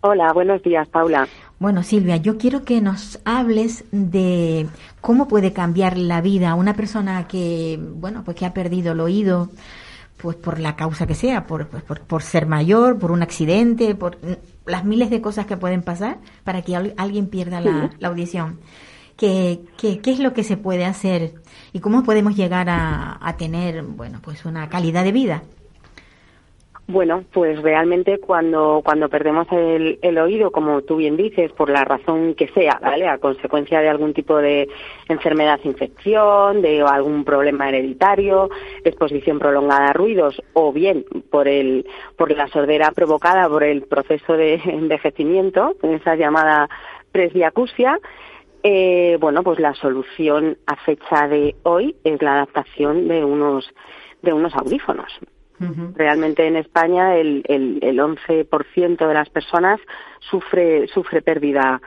Hola, buenos días, Paula. Bueno, Silvia, yo quiero que nos hables de cómo puede cambiar la vida a una persona que, bueno, pues que ha perdido el oído, pues por la causa que sea, por, pues, por, por ser mayor, por un accidente, por las miles de cosas que pueden pasar para que al- alguien pierda la, la audición. ¿Qué, qué, qué es lo que se puede hacer y cómo podemos llegar a, a tener, bueno, pues una calidad de vida? Bueno, pues realmente cuando, cuando perdemos el, el oído, como tú bien dices, por la razón que sea, ¿vale? A consecuencia de algún tipo de enfermedad, infección, de algún problema hereditario, exposición prolongada a ruidos, o bien por el, por la sordera provocada por el proceso de envejecimiento, esa llamada presbiacusia, eh, bueno, pues la solución a fecha de hoy es la adaptación de unos, de unos audífonos. Realmente en España el, el, el 11% de las personas sufre, sufre pérdida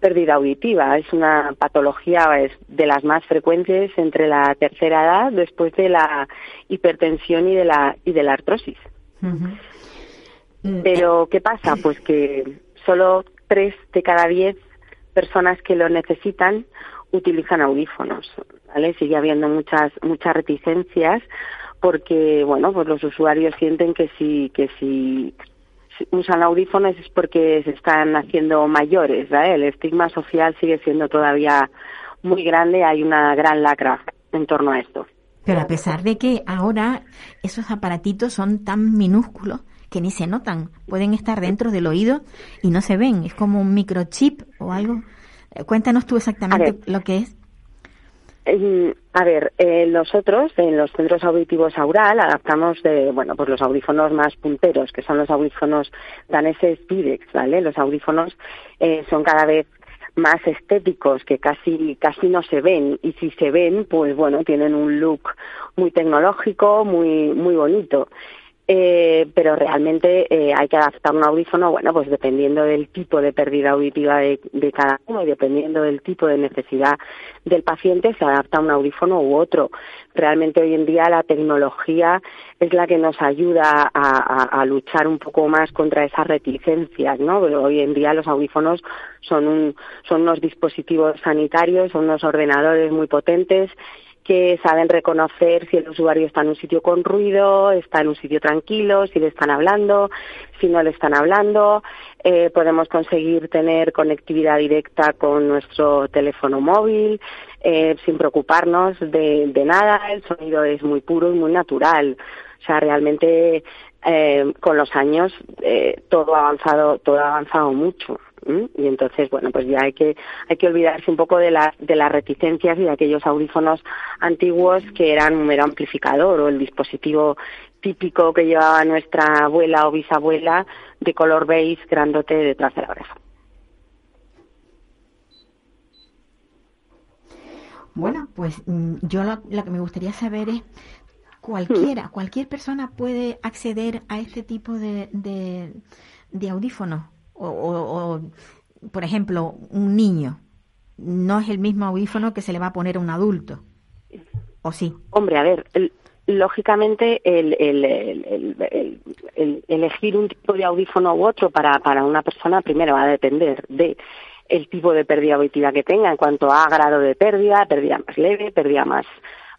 pérdida auditiva. Es una patología es de las más frecuentes entre la tercera edad, después de la hipertensión y de la y de la artrosis. Pero qué pasa, pues que solo tres de cada diez personas que lo necesitan utilizan audífonos. ¿vale? Sigue habiendo muchas muchas reticencias porque bueno pues los usuarios sienten que si que si usan audífonos es porque se están haciendo mayores, ¿vale? El estigma social sigue siendo todavía muy grande, hay una gran lacra en torno a esto. Pero a pesar de que ahora esos aparatitos son tan minúsculos que ni se notan, pueden estar dentro del oído y no se ven, es como un microchip o algo. Eh, cuéntanos tú exactamente lo que es. A ver, eh, nosotros en los centros auditivos Aural adaptamos de, bueno, pues los audífonos más punteros, que son los audífonos daneses Pirex, ¿vale? Los audífonos eh, son cada vez más estéticos que casi casi no se ven y si se ven pues bueno tienen un look muy tecnológico muy muy bonito eh, pero realmente eh, hay que adaptar un audífono, bueno, pues dependiendo del tipo de pérdida auditiva de, cada uno y dependiendo del tipo de necesidad del paciente, se adapta un audífono u otro. Realmente hoy en día la tecnología es la que nos ayuda a, luchar un poco más contra esas reticencias, ¿no? Hoy en día los audífonos son, un, son unos dispositivos sanitarios, son unos ordenadores muy potentes que saben reconocer si el usuario está en un sitio con ruido, está en un sitio tranquilo, si le están hablando, si no le están hablando. Eh, podemos conseguir tener conectividad directa con nuestro teléfono móvil eh, sin preocuparnos de, de nada. El sonido es muy puro y muy natural. O sea, realmente eh, con los años eh, todo ha avanzado, todo ha avanzado mucho. Y entonces, bueno, pues ya hay que, hay que olvidarse un poco de, las de las reticencias y de aquellos audífonos antiguos que eran un mero amplificador o el dispositivo típico que llevaba nuestra abuela o bisabuela de color beige grandote detrás de la oreja. Bueno, pues mm, yo lo, que me gustaría saber es cualquiera, hmm. cualquier persona puede acceder a este tipo de, de, de audífonos o, por ejemplo, un niño no es el mismo audífono que se le va a poner a un adulto. ¿O sí? Hombre, a ver, lógicamente el, el, elegir un tipo de audífono u otro para, para una persona primero va a depender de el tipo de pérdida auditiva que tenga en cuanto a grado de pérdida, pérdida más leve, pérdida más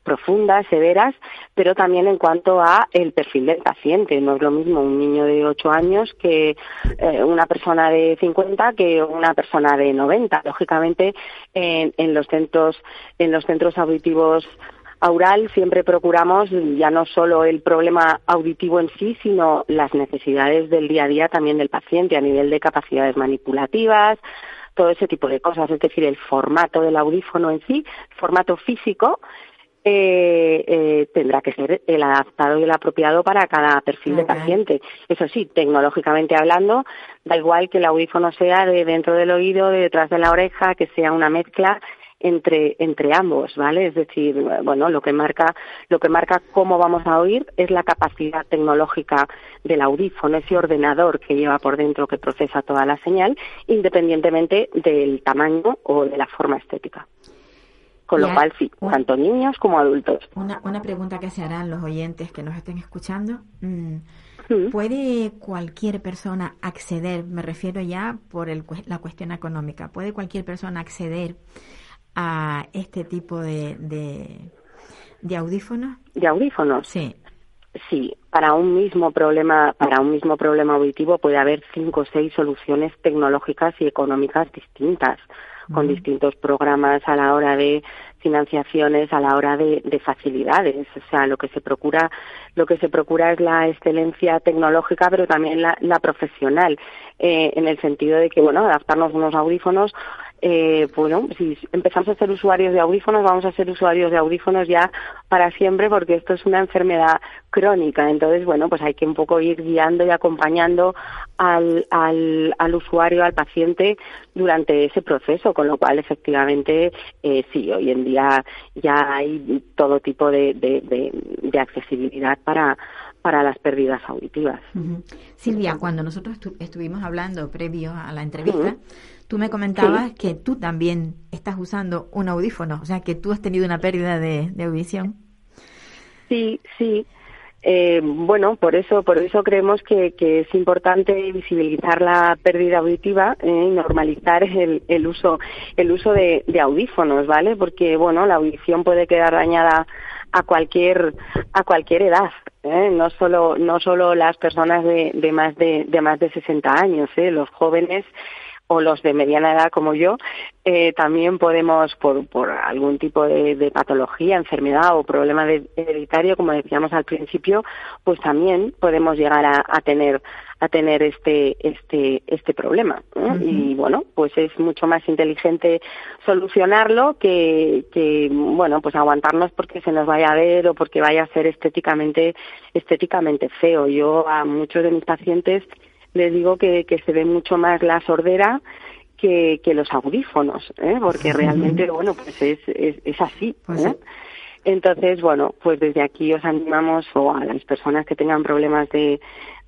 profundas, severas, pero también en cuanto a el perfil del paciente. No es lo mismo un niño de 8 años que eh, una persona de 50 que una persona de 90. Lógicamente, en, en los centros, en los centros auditivos Aural siempre procuramos ya no solo el problema auditivo en sí, sino las necesidades del día a día también del paciente a nivel de capacidades manipulativas, todo ese tipo de cosas, es decir, el formato del audífono en sí, formato físico, eh, eh, tendrá que ser el adaptado y el apropiado para cada perfil de paciente. Eso sí, tecnológicamente hablando, da igual que el audífono sea de dentro del oído, de detrás de la oreja, que sea una mezcla entre entre ambos, ¿vale? Es decir, bueno, lo que marca lo que marca cómo vamos a oír es la capacidad tecnológica del audífono, ese ordenador que lleva por dentro que procesa toda la señal, independientemente del tamaño o de la forma estética. Con lo cual, sí, tanto niños como adultos. Una, una pregunta que se harán los oyentes que nos estén escuchando. Mm, ¿Puede cualquier persona acceder, me refiero ya por el, la cuestión económica, ¿puede cualquier persona acceder a este tipo de, de, de audífonos? De audífonos. Sí. Sí, para un mismo problema, para un mismo problema auditivo puede haber cinco o seis soluciones tecnológicas y económicas distintas con distintos programas a la hora de financiaciones, a la hora de, facilidades. O sea, lo que se procura, lo que se procura es la excelencia tecnológica, pero también la, profesional, eh, en el sentido de que, bueno, adaptarnos unos audífonos eh, bueno, si empezamos a ser usuarios de audífonos, vamos a ser usuarios de audífonos ya para siempre porque esto es una enfermedad crónica. Entonces, bueno, pues hay que un poco ir guiando y acompañando al, al, al usuario, al paciente durante ese proceso, con lo cual efectivamente eh, sí, hoy en día ya hay todo tipo de, de, de, accesibilidad para, para las pérdidas auditivas. Silvia, cuando nosotros estuvimos hablando previo a la entrevista, tú me comentabas que tú también estás usando un audífono, o sea, que tú has tenido una pérdida de, audición. Sí, sí. Eh, bueno, por eso, por eso creemos que, es importante visibilizar la pérdida auditiva eh, y normalizar el, el, uso, el uso de, de, audífonos, ¿vale? Porque bueno, la audición puede quedar dañada a cualquier a cualquier edad ¿eh? no solo no solo las personas de, de más de, de más de 60 años ¿eh? los jóvenes o los de mediana edad como yo, eh, también podemos, por, por algún tipo de, patología, enfermedad o problema hereditario, como decíamos al principio, pues también podemos llegar a, tener a tener este este este problema y bueno pues es mucho más inteligente solucionarlo que, que bueno pues aguantarnos porque se nos vaya a ver o porque vaya a ser estéticamente estéticamente feo. Yo a muchos de mis pacientes les digo que, que se ve mucho más la sordera que, que los audífonos, ¿eh? porque realmente, bueno, pues es, es, así. Pues ¿eh? Entonces, bueno, pues desde aquí os animamos o a las personas que tengan problemas de,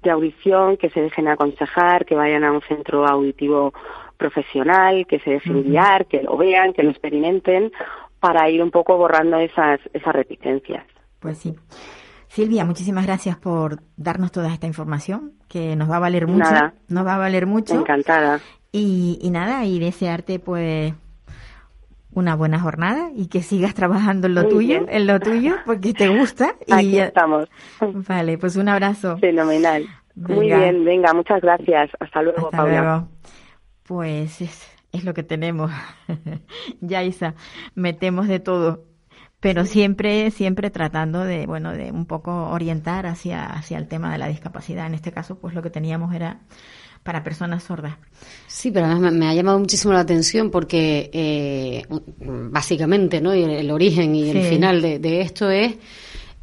de audición, que se dejen aconsejar, que vayan a un centro auditivo profesional, que se dejen guiar, que lo vean, que lo experimenten, para ir un poco borrando esas, esas reticencias. Pues sí. Silvia, muchísimas gracias por darnos toda esta información, que nos va a valer mucho. Nos va a valer mucho. Encantada. Y, y nada, y desearte pues una buena jornada y que sigas trabajando en lo tuyo, en lo tuyo, porque te gusta. Y Aquí estamos. Vale, pues un abrazo. Fenomenal. Muy bien, venga, muchas gracias. Hasta luego, Hasta Luego. Pues es, es lo que tenemos. ya, Isa, metemos de todo pero siempre siempre tratando de bueno de un poco orientar hacia hacia el tema de la discapacidad. En este caso pues lo que teníamos era para personas sordas. Sí pero además me, ha llamado muchísimo la atención porque eh, básicamente no el, origen y el final de, de esto es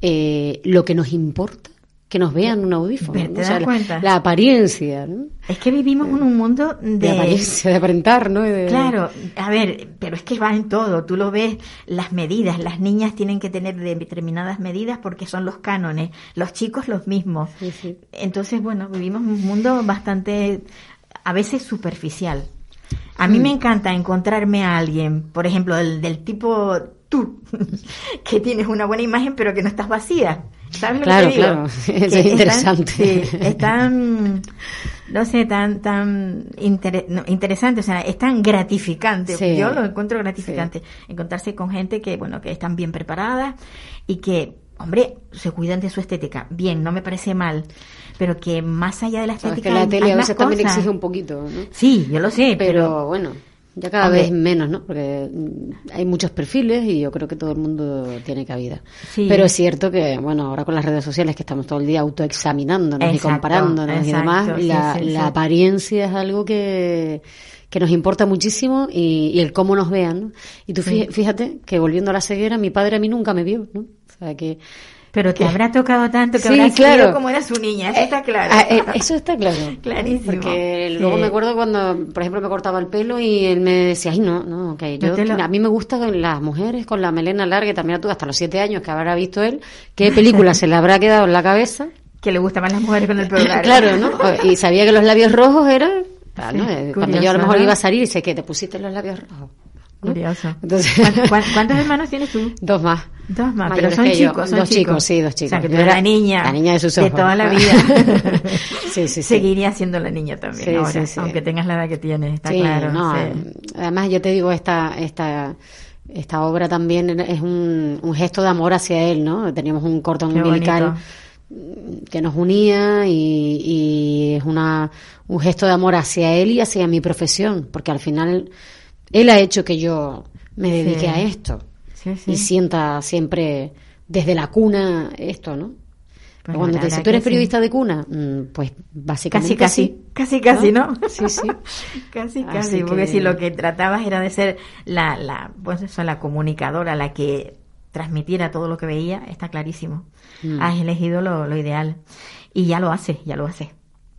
eh, lo que nos importa que nos vean un audífono. La, apariencia, ¿no? Es que vivimos en un mundo de... De apariencia, de aparentar, ¿no? Claro, a ver, pero es que va en todo. Tú lo ves, las medidas. Las niñas tienen que tener determinadas medidas porque son los cánones. Los chicos los mismos. Entonces, bueno, vivimos en un mundo bastante, a veces superficial. A mí mm. me encanta encontrarme a alguien, por ejemplo, del, del tipo tú, que tienes una buena imagen pero que no estás vacía. ¿Sabes claro, lo que Claro, es interesante. sí, es tan, no sé, tan, tan interesante, o sea, es tan gratificante. Yo lo encuentro gratificante. Encontrarse con gente que, bueno, que están bien preparadas y que, hombre, se cuidan de su estética. Bien, no me parece mal. Pero que más allá de la estética. que la tele a veces también exige un poquito, ¿no? Sí, yo lo sé, pero bueno. Ya cada vez menos, ¿no? Porque hay muchos perfiles y yo creo que todo el mundo tiene cabida. Pero es cierto que, bueno, ahora con las redes sociales que estamos todo el día autoexaminándonos y comparándonos y demás, la, apariencia es algo que, que nos importa muchísimo y, el cómo nos vean. Y tú fíjate que volviendo a la ceguera, mi padre a mí nunca me vio, ¿no? O sea que pero te habrá tocado tanto que habrá claro. como era su niña, eso está claro. Ah, eh, eso está claro. Clarísimo. Porque luego me acuerdo cuando, por ejemplo, me cortaba el pelo y él me decía, ay, no, no, ok, yo, a mí me gustan las mujeres con la melena larga, y también tú hasta los siete años que habrá visto él, qué película se le habrá quedado en la cabeza. Que le gustaban las mujeres con el pelo largo. claro, ¿no? Y sabía que los labios rojos eran... Eh, cuando yo a lo mejor iba a salir y sé que te pusiste los labios rojos. Curioso. Entonces, ¿Cuántos hermanos tienes tú? Dos más. Dos más, pero son chicos, son dos chicos. sí, dos chicos. O sea, que la niña, la niña de sus ojos. De toda la vida. sí, sí, sí. Seguiría siendo la niña también ahora, aunque tengas la edad que tienes, está claro. No, además yo te digo, esta, esta, esta obra también es un, un gesto de amor hacia él, ¿no? Teníamos un cordón umbilical que nos unía y, y es una, un gesto de amor hacia él y hacia mi profesión, porque al final él ha hecho que yo me dedique a esto y sienta siempre desde la cuna esto, ¿no? Pues cuando te dice, ¿tú eres periodista de cuna? Mm, pues básicamente casi, casi, casi, ¿no? Sí, sí. casi, casi, porque si lo que tratabas era de ser la, la, pues eso, la comunicadora, la que transmitiera todo lo que veía, está clarísimo. Mm. Has elegido lo, lo, ideal. Y ya lo haces, ya lo haces.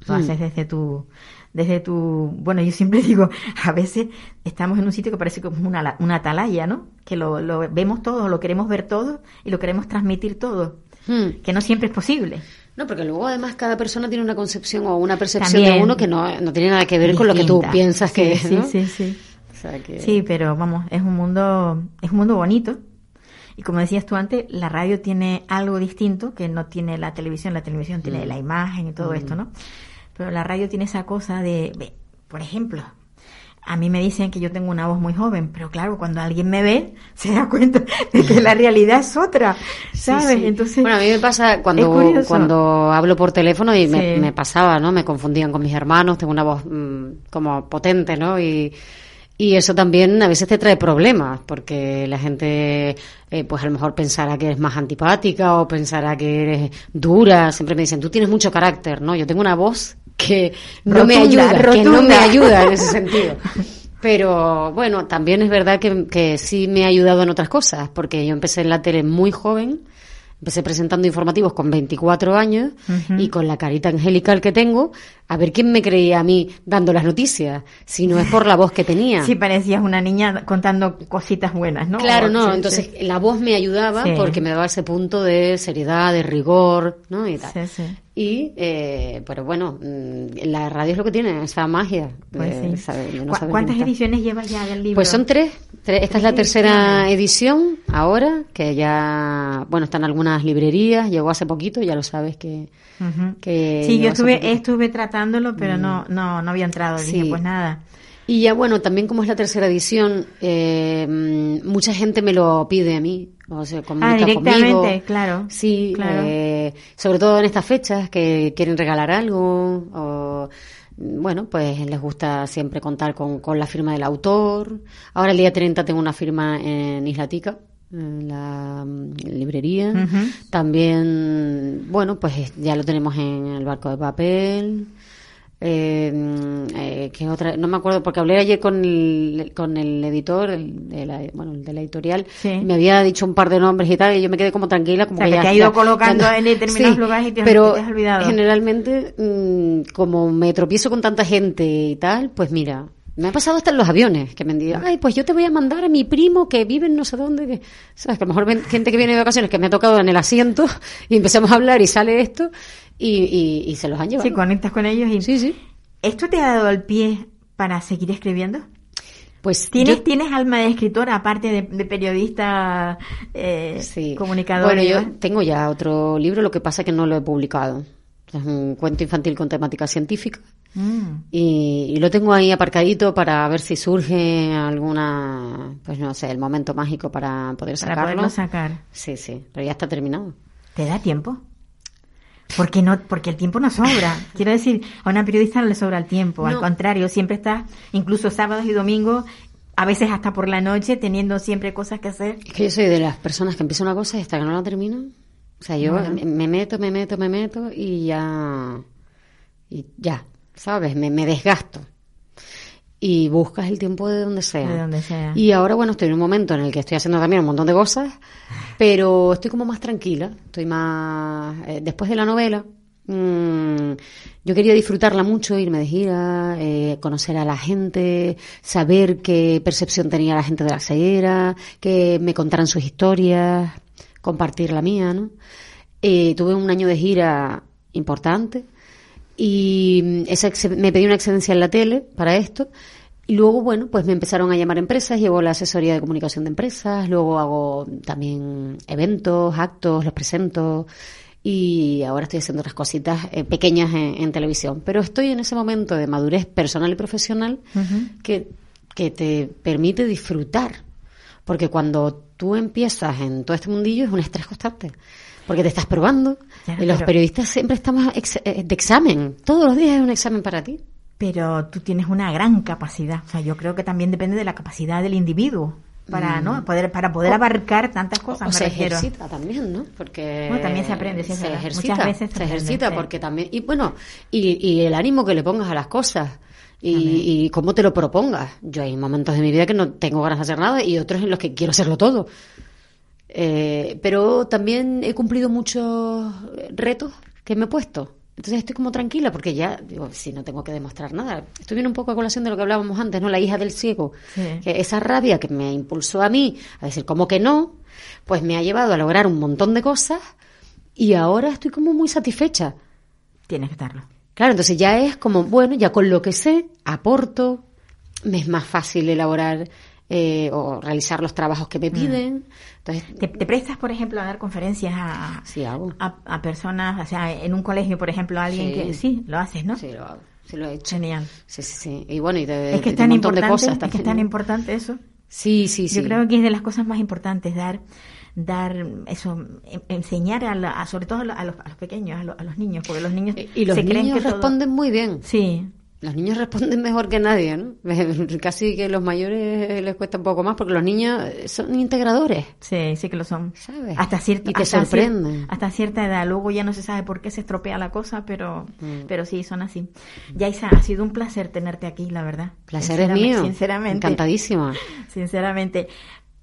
Lo mm. haces desde tu, desde tu, bueno, yo siempre digo, a veces estamos en un sitio que parece como una, una atalaya, ¿no? Que lo, lo vemos todo, lo queremos ver todo y lo queremos transmitir todo, hmm. que no siempre es posible. No, porque luego además cada persona tiene una concepción o una percepción de uno que no, no tiene nada que ver con lo que tú piensas que es, ¿no? Sí, sí, sí. O sea que- Sí, pero vamos, es un mundo, es un mundo bonito. Y como decías tú antes, la radio tiene algo distinto que no tiene la televisión. La televisión tiene Mm. la imagen y todo esto, ¿no? Pero la radio tiene esa cosa de, ve, por ejemplo, a mí me dicen que yo tengo una voz muy joven, pero claro, cuando alguien me ve, se da cuenta de que la realidad es otra, ¿sabes? Sí. Entonces, bueno, a mí me pasa cuando, cuando hablo por teléfono y me, Sí. me pasaba, ¿no? Me confundían con mis hermanos, tengo una voz mm, como potente, ¿no? Y, y eso también a veces te trae problemas, porque la gente, eh, pues a lo mejor pensará que eres más antipática o pensará que eres dura. Siempre me dicen, tú tienes mucho carácter, ¿no? Yo tengo una voz que no me Rotunda, ayuda, que no me ayuda en ese sentido. Pero bueno, también es verdad que, que sí me ha ayudado en otras cosas, porque yo empecé en la tele muy joven, empecé presentando informativos con 24 años y con la carita angelical que tengo, a ver quién me creía a mí dando las noticias, si no es por la voz que tenía. sí parecías una niña contando cositas buenas, ¿no? Claro, no, Sí, entonces sí. la voz me ayudaba Sí. porque me daba ese punto de seriedad, de rigor, ¿no? Y tal. Sí, sí. Y, eh, pero bueno, mm, la radio es lo que tiene, esa magia. Pues de sí. saber- de no ¿Cu- saber ¿Cuántas ediciones llevas ya del libro? Pues son tres. tres. Esta es la tercera edición ahora, que ya, bueno, están algunas librerías, llegó hace poquito, ya lo sabes que... Que Sí, yo hace estuve, poquito. Pero no, no, no había entrado. Dije, Sí. pues nada. Y ya bueno, también como es la tercera edición, eh, mm, mucha gente me lo pide a mí, o sea, comunica Ah, directamente, conmigo. claro. Sí, Claro. eh, sobre todo en estas fechas que quieren regalar algo o bueno, pues les gusta siempre contar con, con la firma del autor. Ahora el día 30 tengo una firma en Isla Tica, en la mm, librería. También, bueno, pues ya lo tenemos en el barco de papel. Eh, eh, ¿qué otra? No me acuerdo porque hablé ayer con el, con el editor, el de la, bueno, el de la editorial, Sí. me había dicho un par de nombres y tal, y yo me quedé como tranquila, como O sea, que ya, te ha ido ya- colocando ya en determinados lugares y te- pero te has olvidado. generalmente, mm, como me tropiezo con tanta gente y tal, pues mira, me ha pasado hasta en los aviones, que me han dicho, ay, pues yo te voy a mandar a mi primo que vive en no sé dónde, que, sabes, que a lo mejor ven- gente que viene de vacaciones que me ha tocado en el asiento y empezamos a hablar y sale esto y, y, y se los han llevado. Sí, conectas con ellos y... Sí, sí. ¿Esto te ha dado el pie para seguir escribiendo? Pues ¿Tienes, yo- ¿tienes alma de escritora aparte de, de periodista, eh, Sí. comunicador? Bueno, yo tengo ya otro libro, lo que pasa es que no lo he publicado. Es un cuento infantil con temática científica. Mm. Y, y lo tengo ahí aparcadito para ver si surge alguna, pues no sé, el momento mágico para poder Para sacarlo. poderlo sacar. Sí, sí, pero ya está terminado. ¿Te da tiempo? Porque no, porque el tiempo no sobra. Quiero decir, a una periodista no le sobra el tiempo. Al No. contrario, siempre está, incluso sábados y domingos, a veces hasta por la noche, teniendo siempre cosas que hacer. Es que yo soy de las personas que empieza una cosa y hasta que no la termino. O sea, yo Bueno. me- me meto, me meto, me meto y ya. Y ya, ¿sabes? Me, me desgasto. Y buscas el tiempo de donde sea. De donde sea. Y ahora, bueno, estoy en un momento en el que estoy haciendo también un montón de cosas, pero estoy como más tranquila. Estoy más. eh, después de la novela, mm, yo quería disfrutarla mucho, irme de gira, eh, conocer a la gente, saber qué percepción tenía la gente de la ceguera, que me contaran sus historias, compartir la mía, ¿no? Eh, tuve un año de gira importante y mm, esa me pedí una excedencia en la tele para esto. Y luego, bueno, pues me empezaron a llamar empresas, llevo la asesoría de comunicación de empresas, luego hago también eventos, actos, los presento y ahora estoy haciendo otras cositas eh, pequeñas en, en televisión. Pero estoy en ese momento de madurez personal y profesional que, que te permite disfrutar. Porque cuando tú empiezas en todo este mundillo es un estrés constante. Porque te estás probando. Y los pero- periodistas siempre estamos ex- eh, de examen. Todos los días es un examen para ti. Pero tú tienes una gran capacidad. O sea, yo creo que también depende de la capacidad del individuo para, ¿no? Poder, para poder abarcar tantas cosas. Mm. O me se refiero. ejercita también, ¿no? Porque Bueno, también se aprende, sí, se ejercita, Muchas veces se se aprende, ejercita porque también y bueno y, y el ánimo que le pongas a las cosas y, y cómo te lo propongas. Yo hay momentos de mi vida que no tengo ganas de hacer nada y otros en los que quiero hacerlo todo. Eh, pero también he cumplido muchos retos que me he puesto. Entonces estoy como tranquila porque ya, digo, si no tengo que demostrar nada. Estoy viendo un poco a colación de lo que hablábamos antes, ¿no? La hija del ciego. Sí. Que esa rabia que me impulsó a mí a decir, ¿cómo que no? Pues me ha llevado a lograr un montón de cosas y ahora estoy como muy satisfecha. Tienes que estarlo. Claro, entonces ya es como, bueno, ya con lo que sé, aporto, me es más fácil elaborar eh, o realizar los trabajos que me Mm. piden. Entonces, ¿Te, te prestas, por ejemplo, a dar conferencias a, sí hago. a, a personas, o sea, en un colegio, por ejemplo, a alguien Sí. que sí, lo haces, ¿no? Sí, lo hago. Sí, lo he hecho. Genial. Sí, sí, sí. Y bueno, y de, Es que es tan un montón de cosas es que es tan importante eso. Sí, sí, sí. Yo creo que es de las cosas más importantes dar dar eso enseñar a, la- a- sobre todo a los, a los- pequeños a los, a los niños porque los niños Y los se creen niños que todo- responden muy bien. sí Los niños responden mejor que nadie, ¿no? Casi que los mayores les cuesta un poco más porque los niños son integradores. sí sí que lo son ¿Sabes? hasta cierta Y te hasta cier- sorprenden. hasta cierta edad luego ya no se sabe por qué se estropea la cosa pero Mm. pero sí son así Yaisa ha sido un placer tenerte aquí la verdad Placer es mío. sinceramente Encantadísima. sinceramente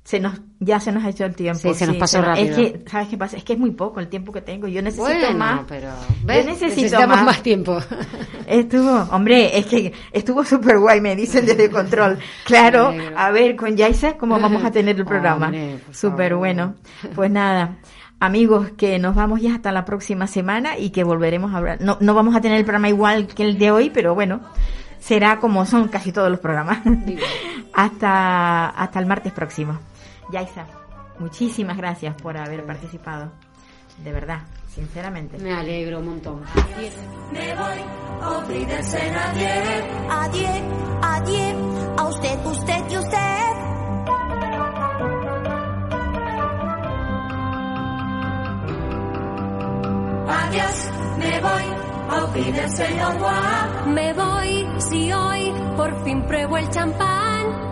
se nos ya se nos ha hecho el tiempo Sí, se nos pasó pero rápido. es que sabes qué pasa es que es muy poco el tiempo que tengo yo necesito Bueno, más pero Yo necesito necesitamos más. más. tiempo. Estuvo, hombre, es que estuvo súper guay, me dicen desde control. Claro, a ver, con Yaisa, ¿cómo vamos a tener el programa? Súper bueno. Pues nada, amigos, que nos vamos ya hasta la próxima semana y que volveremos a hablar. No, no vamos a tener el programa igual que el de hoy, pero bueno, será como son casi todos los programas. hasta, hasta el martes próximo. Yaisa, muchísimas gracias por haber participado. De verdad, sinceramente. Me alegro un montón. Me voy, olvídese nadie. Adiós, adiós, a usted, usted y usted. Adiós, me voy, olvídese agua. Me voy si hoy por fin pruebo el champán.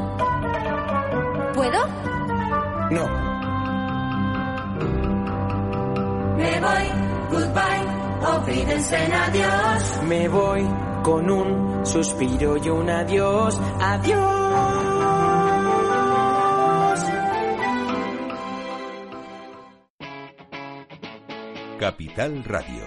¿Puedo? No, Me voy, goodbye, olvídense en adiós. me voy con un suspiro y un adiós. Adiós. Capital Radio.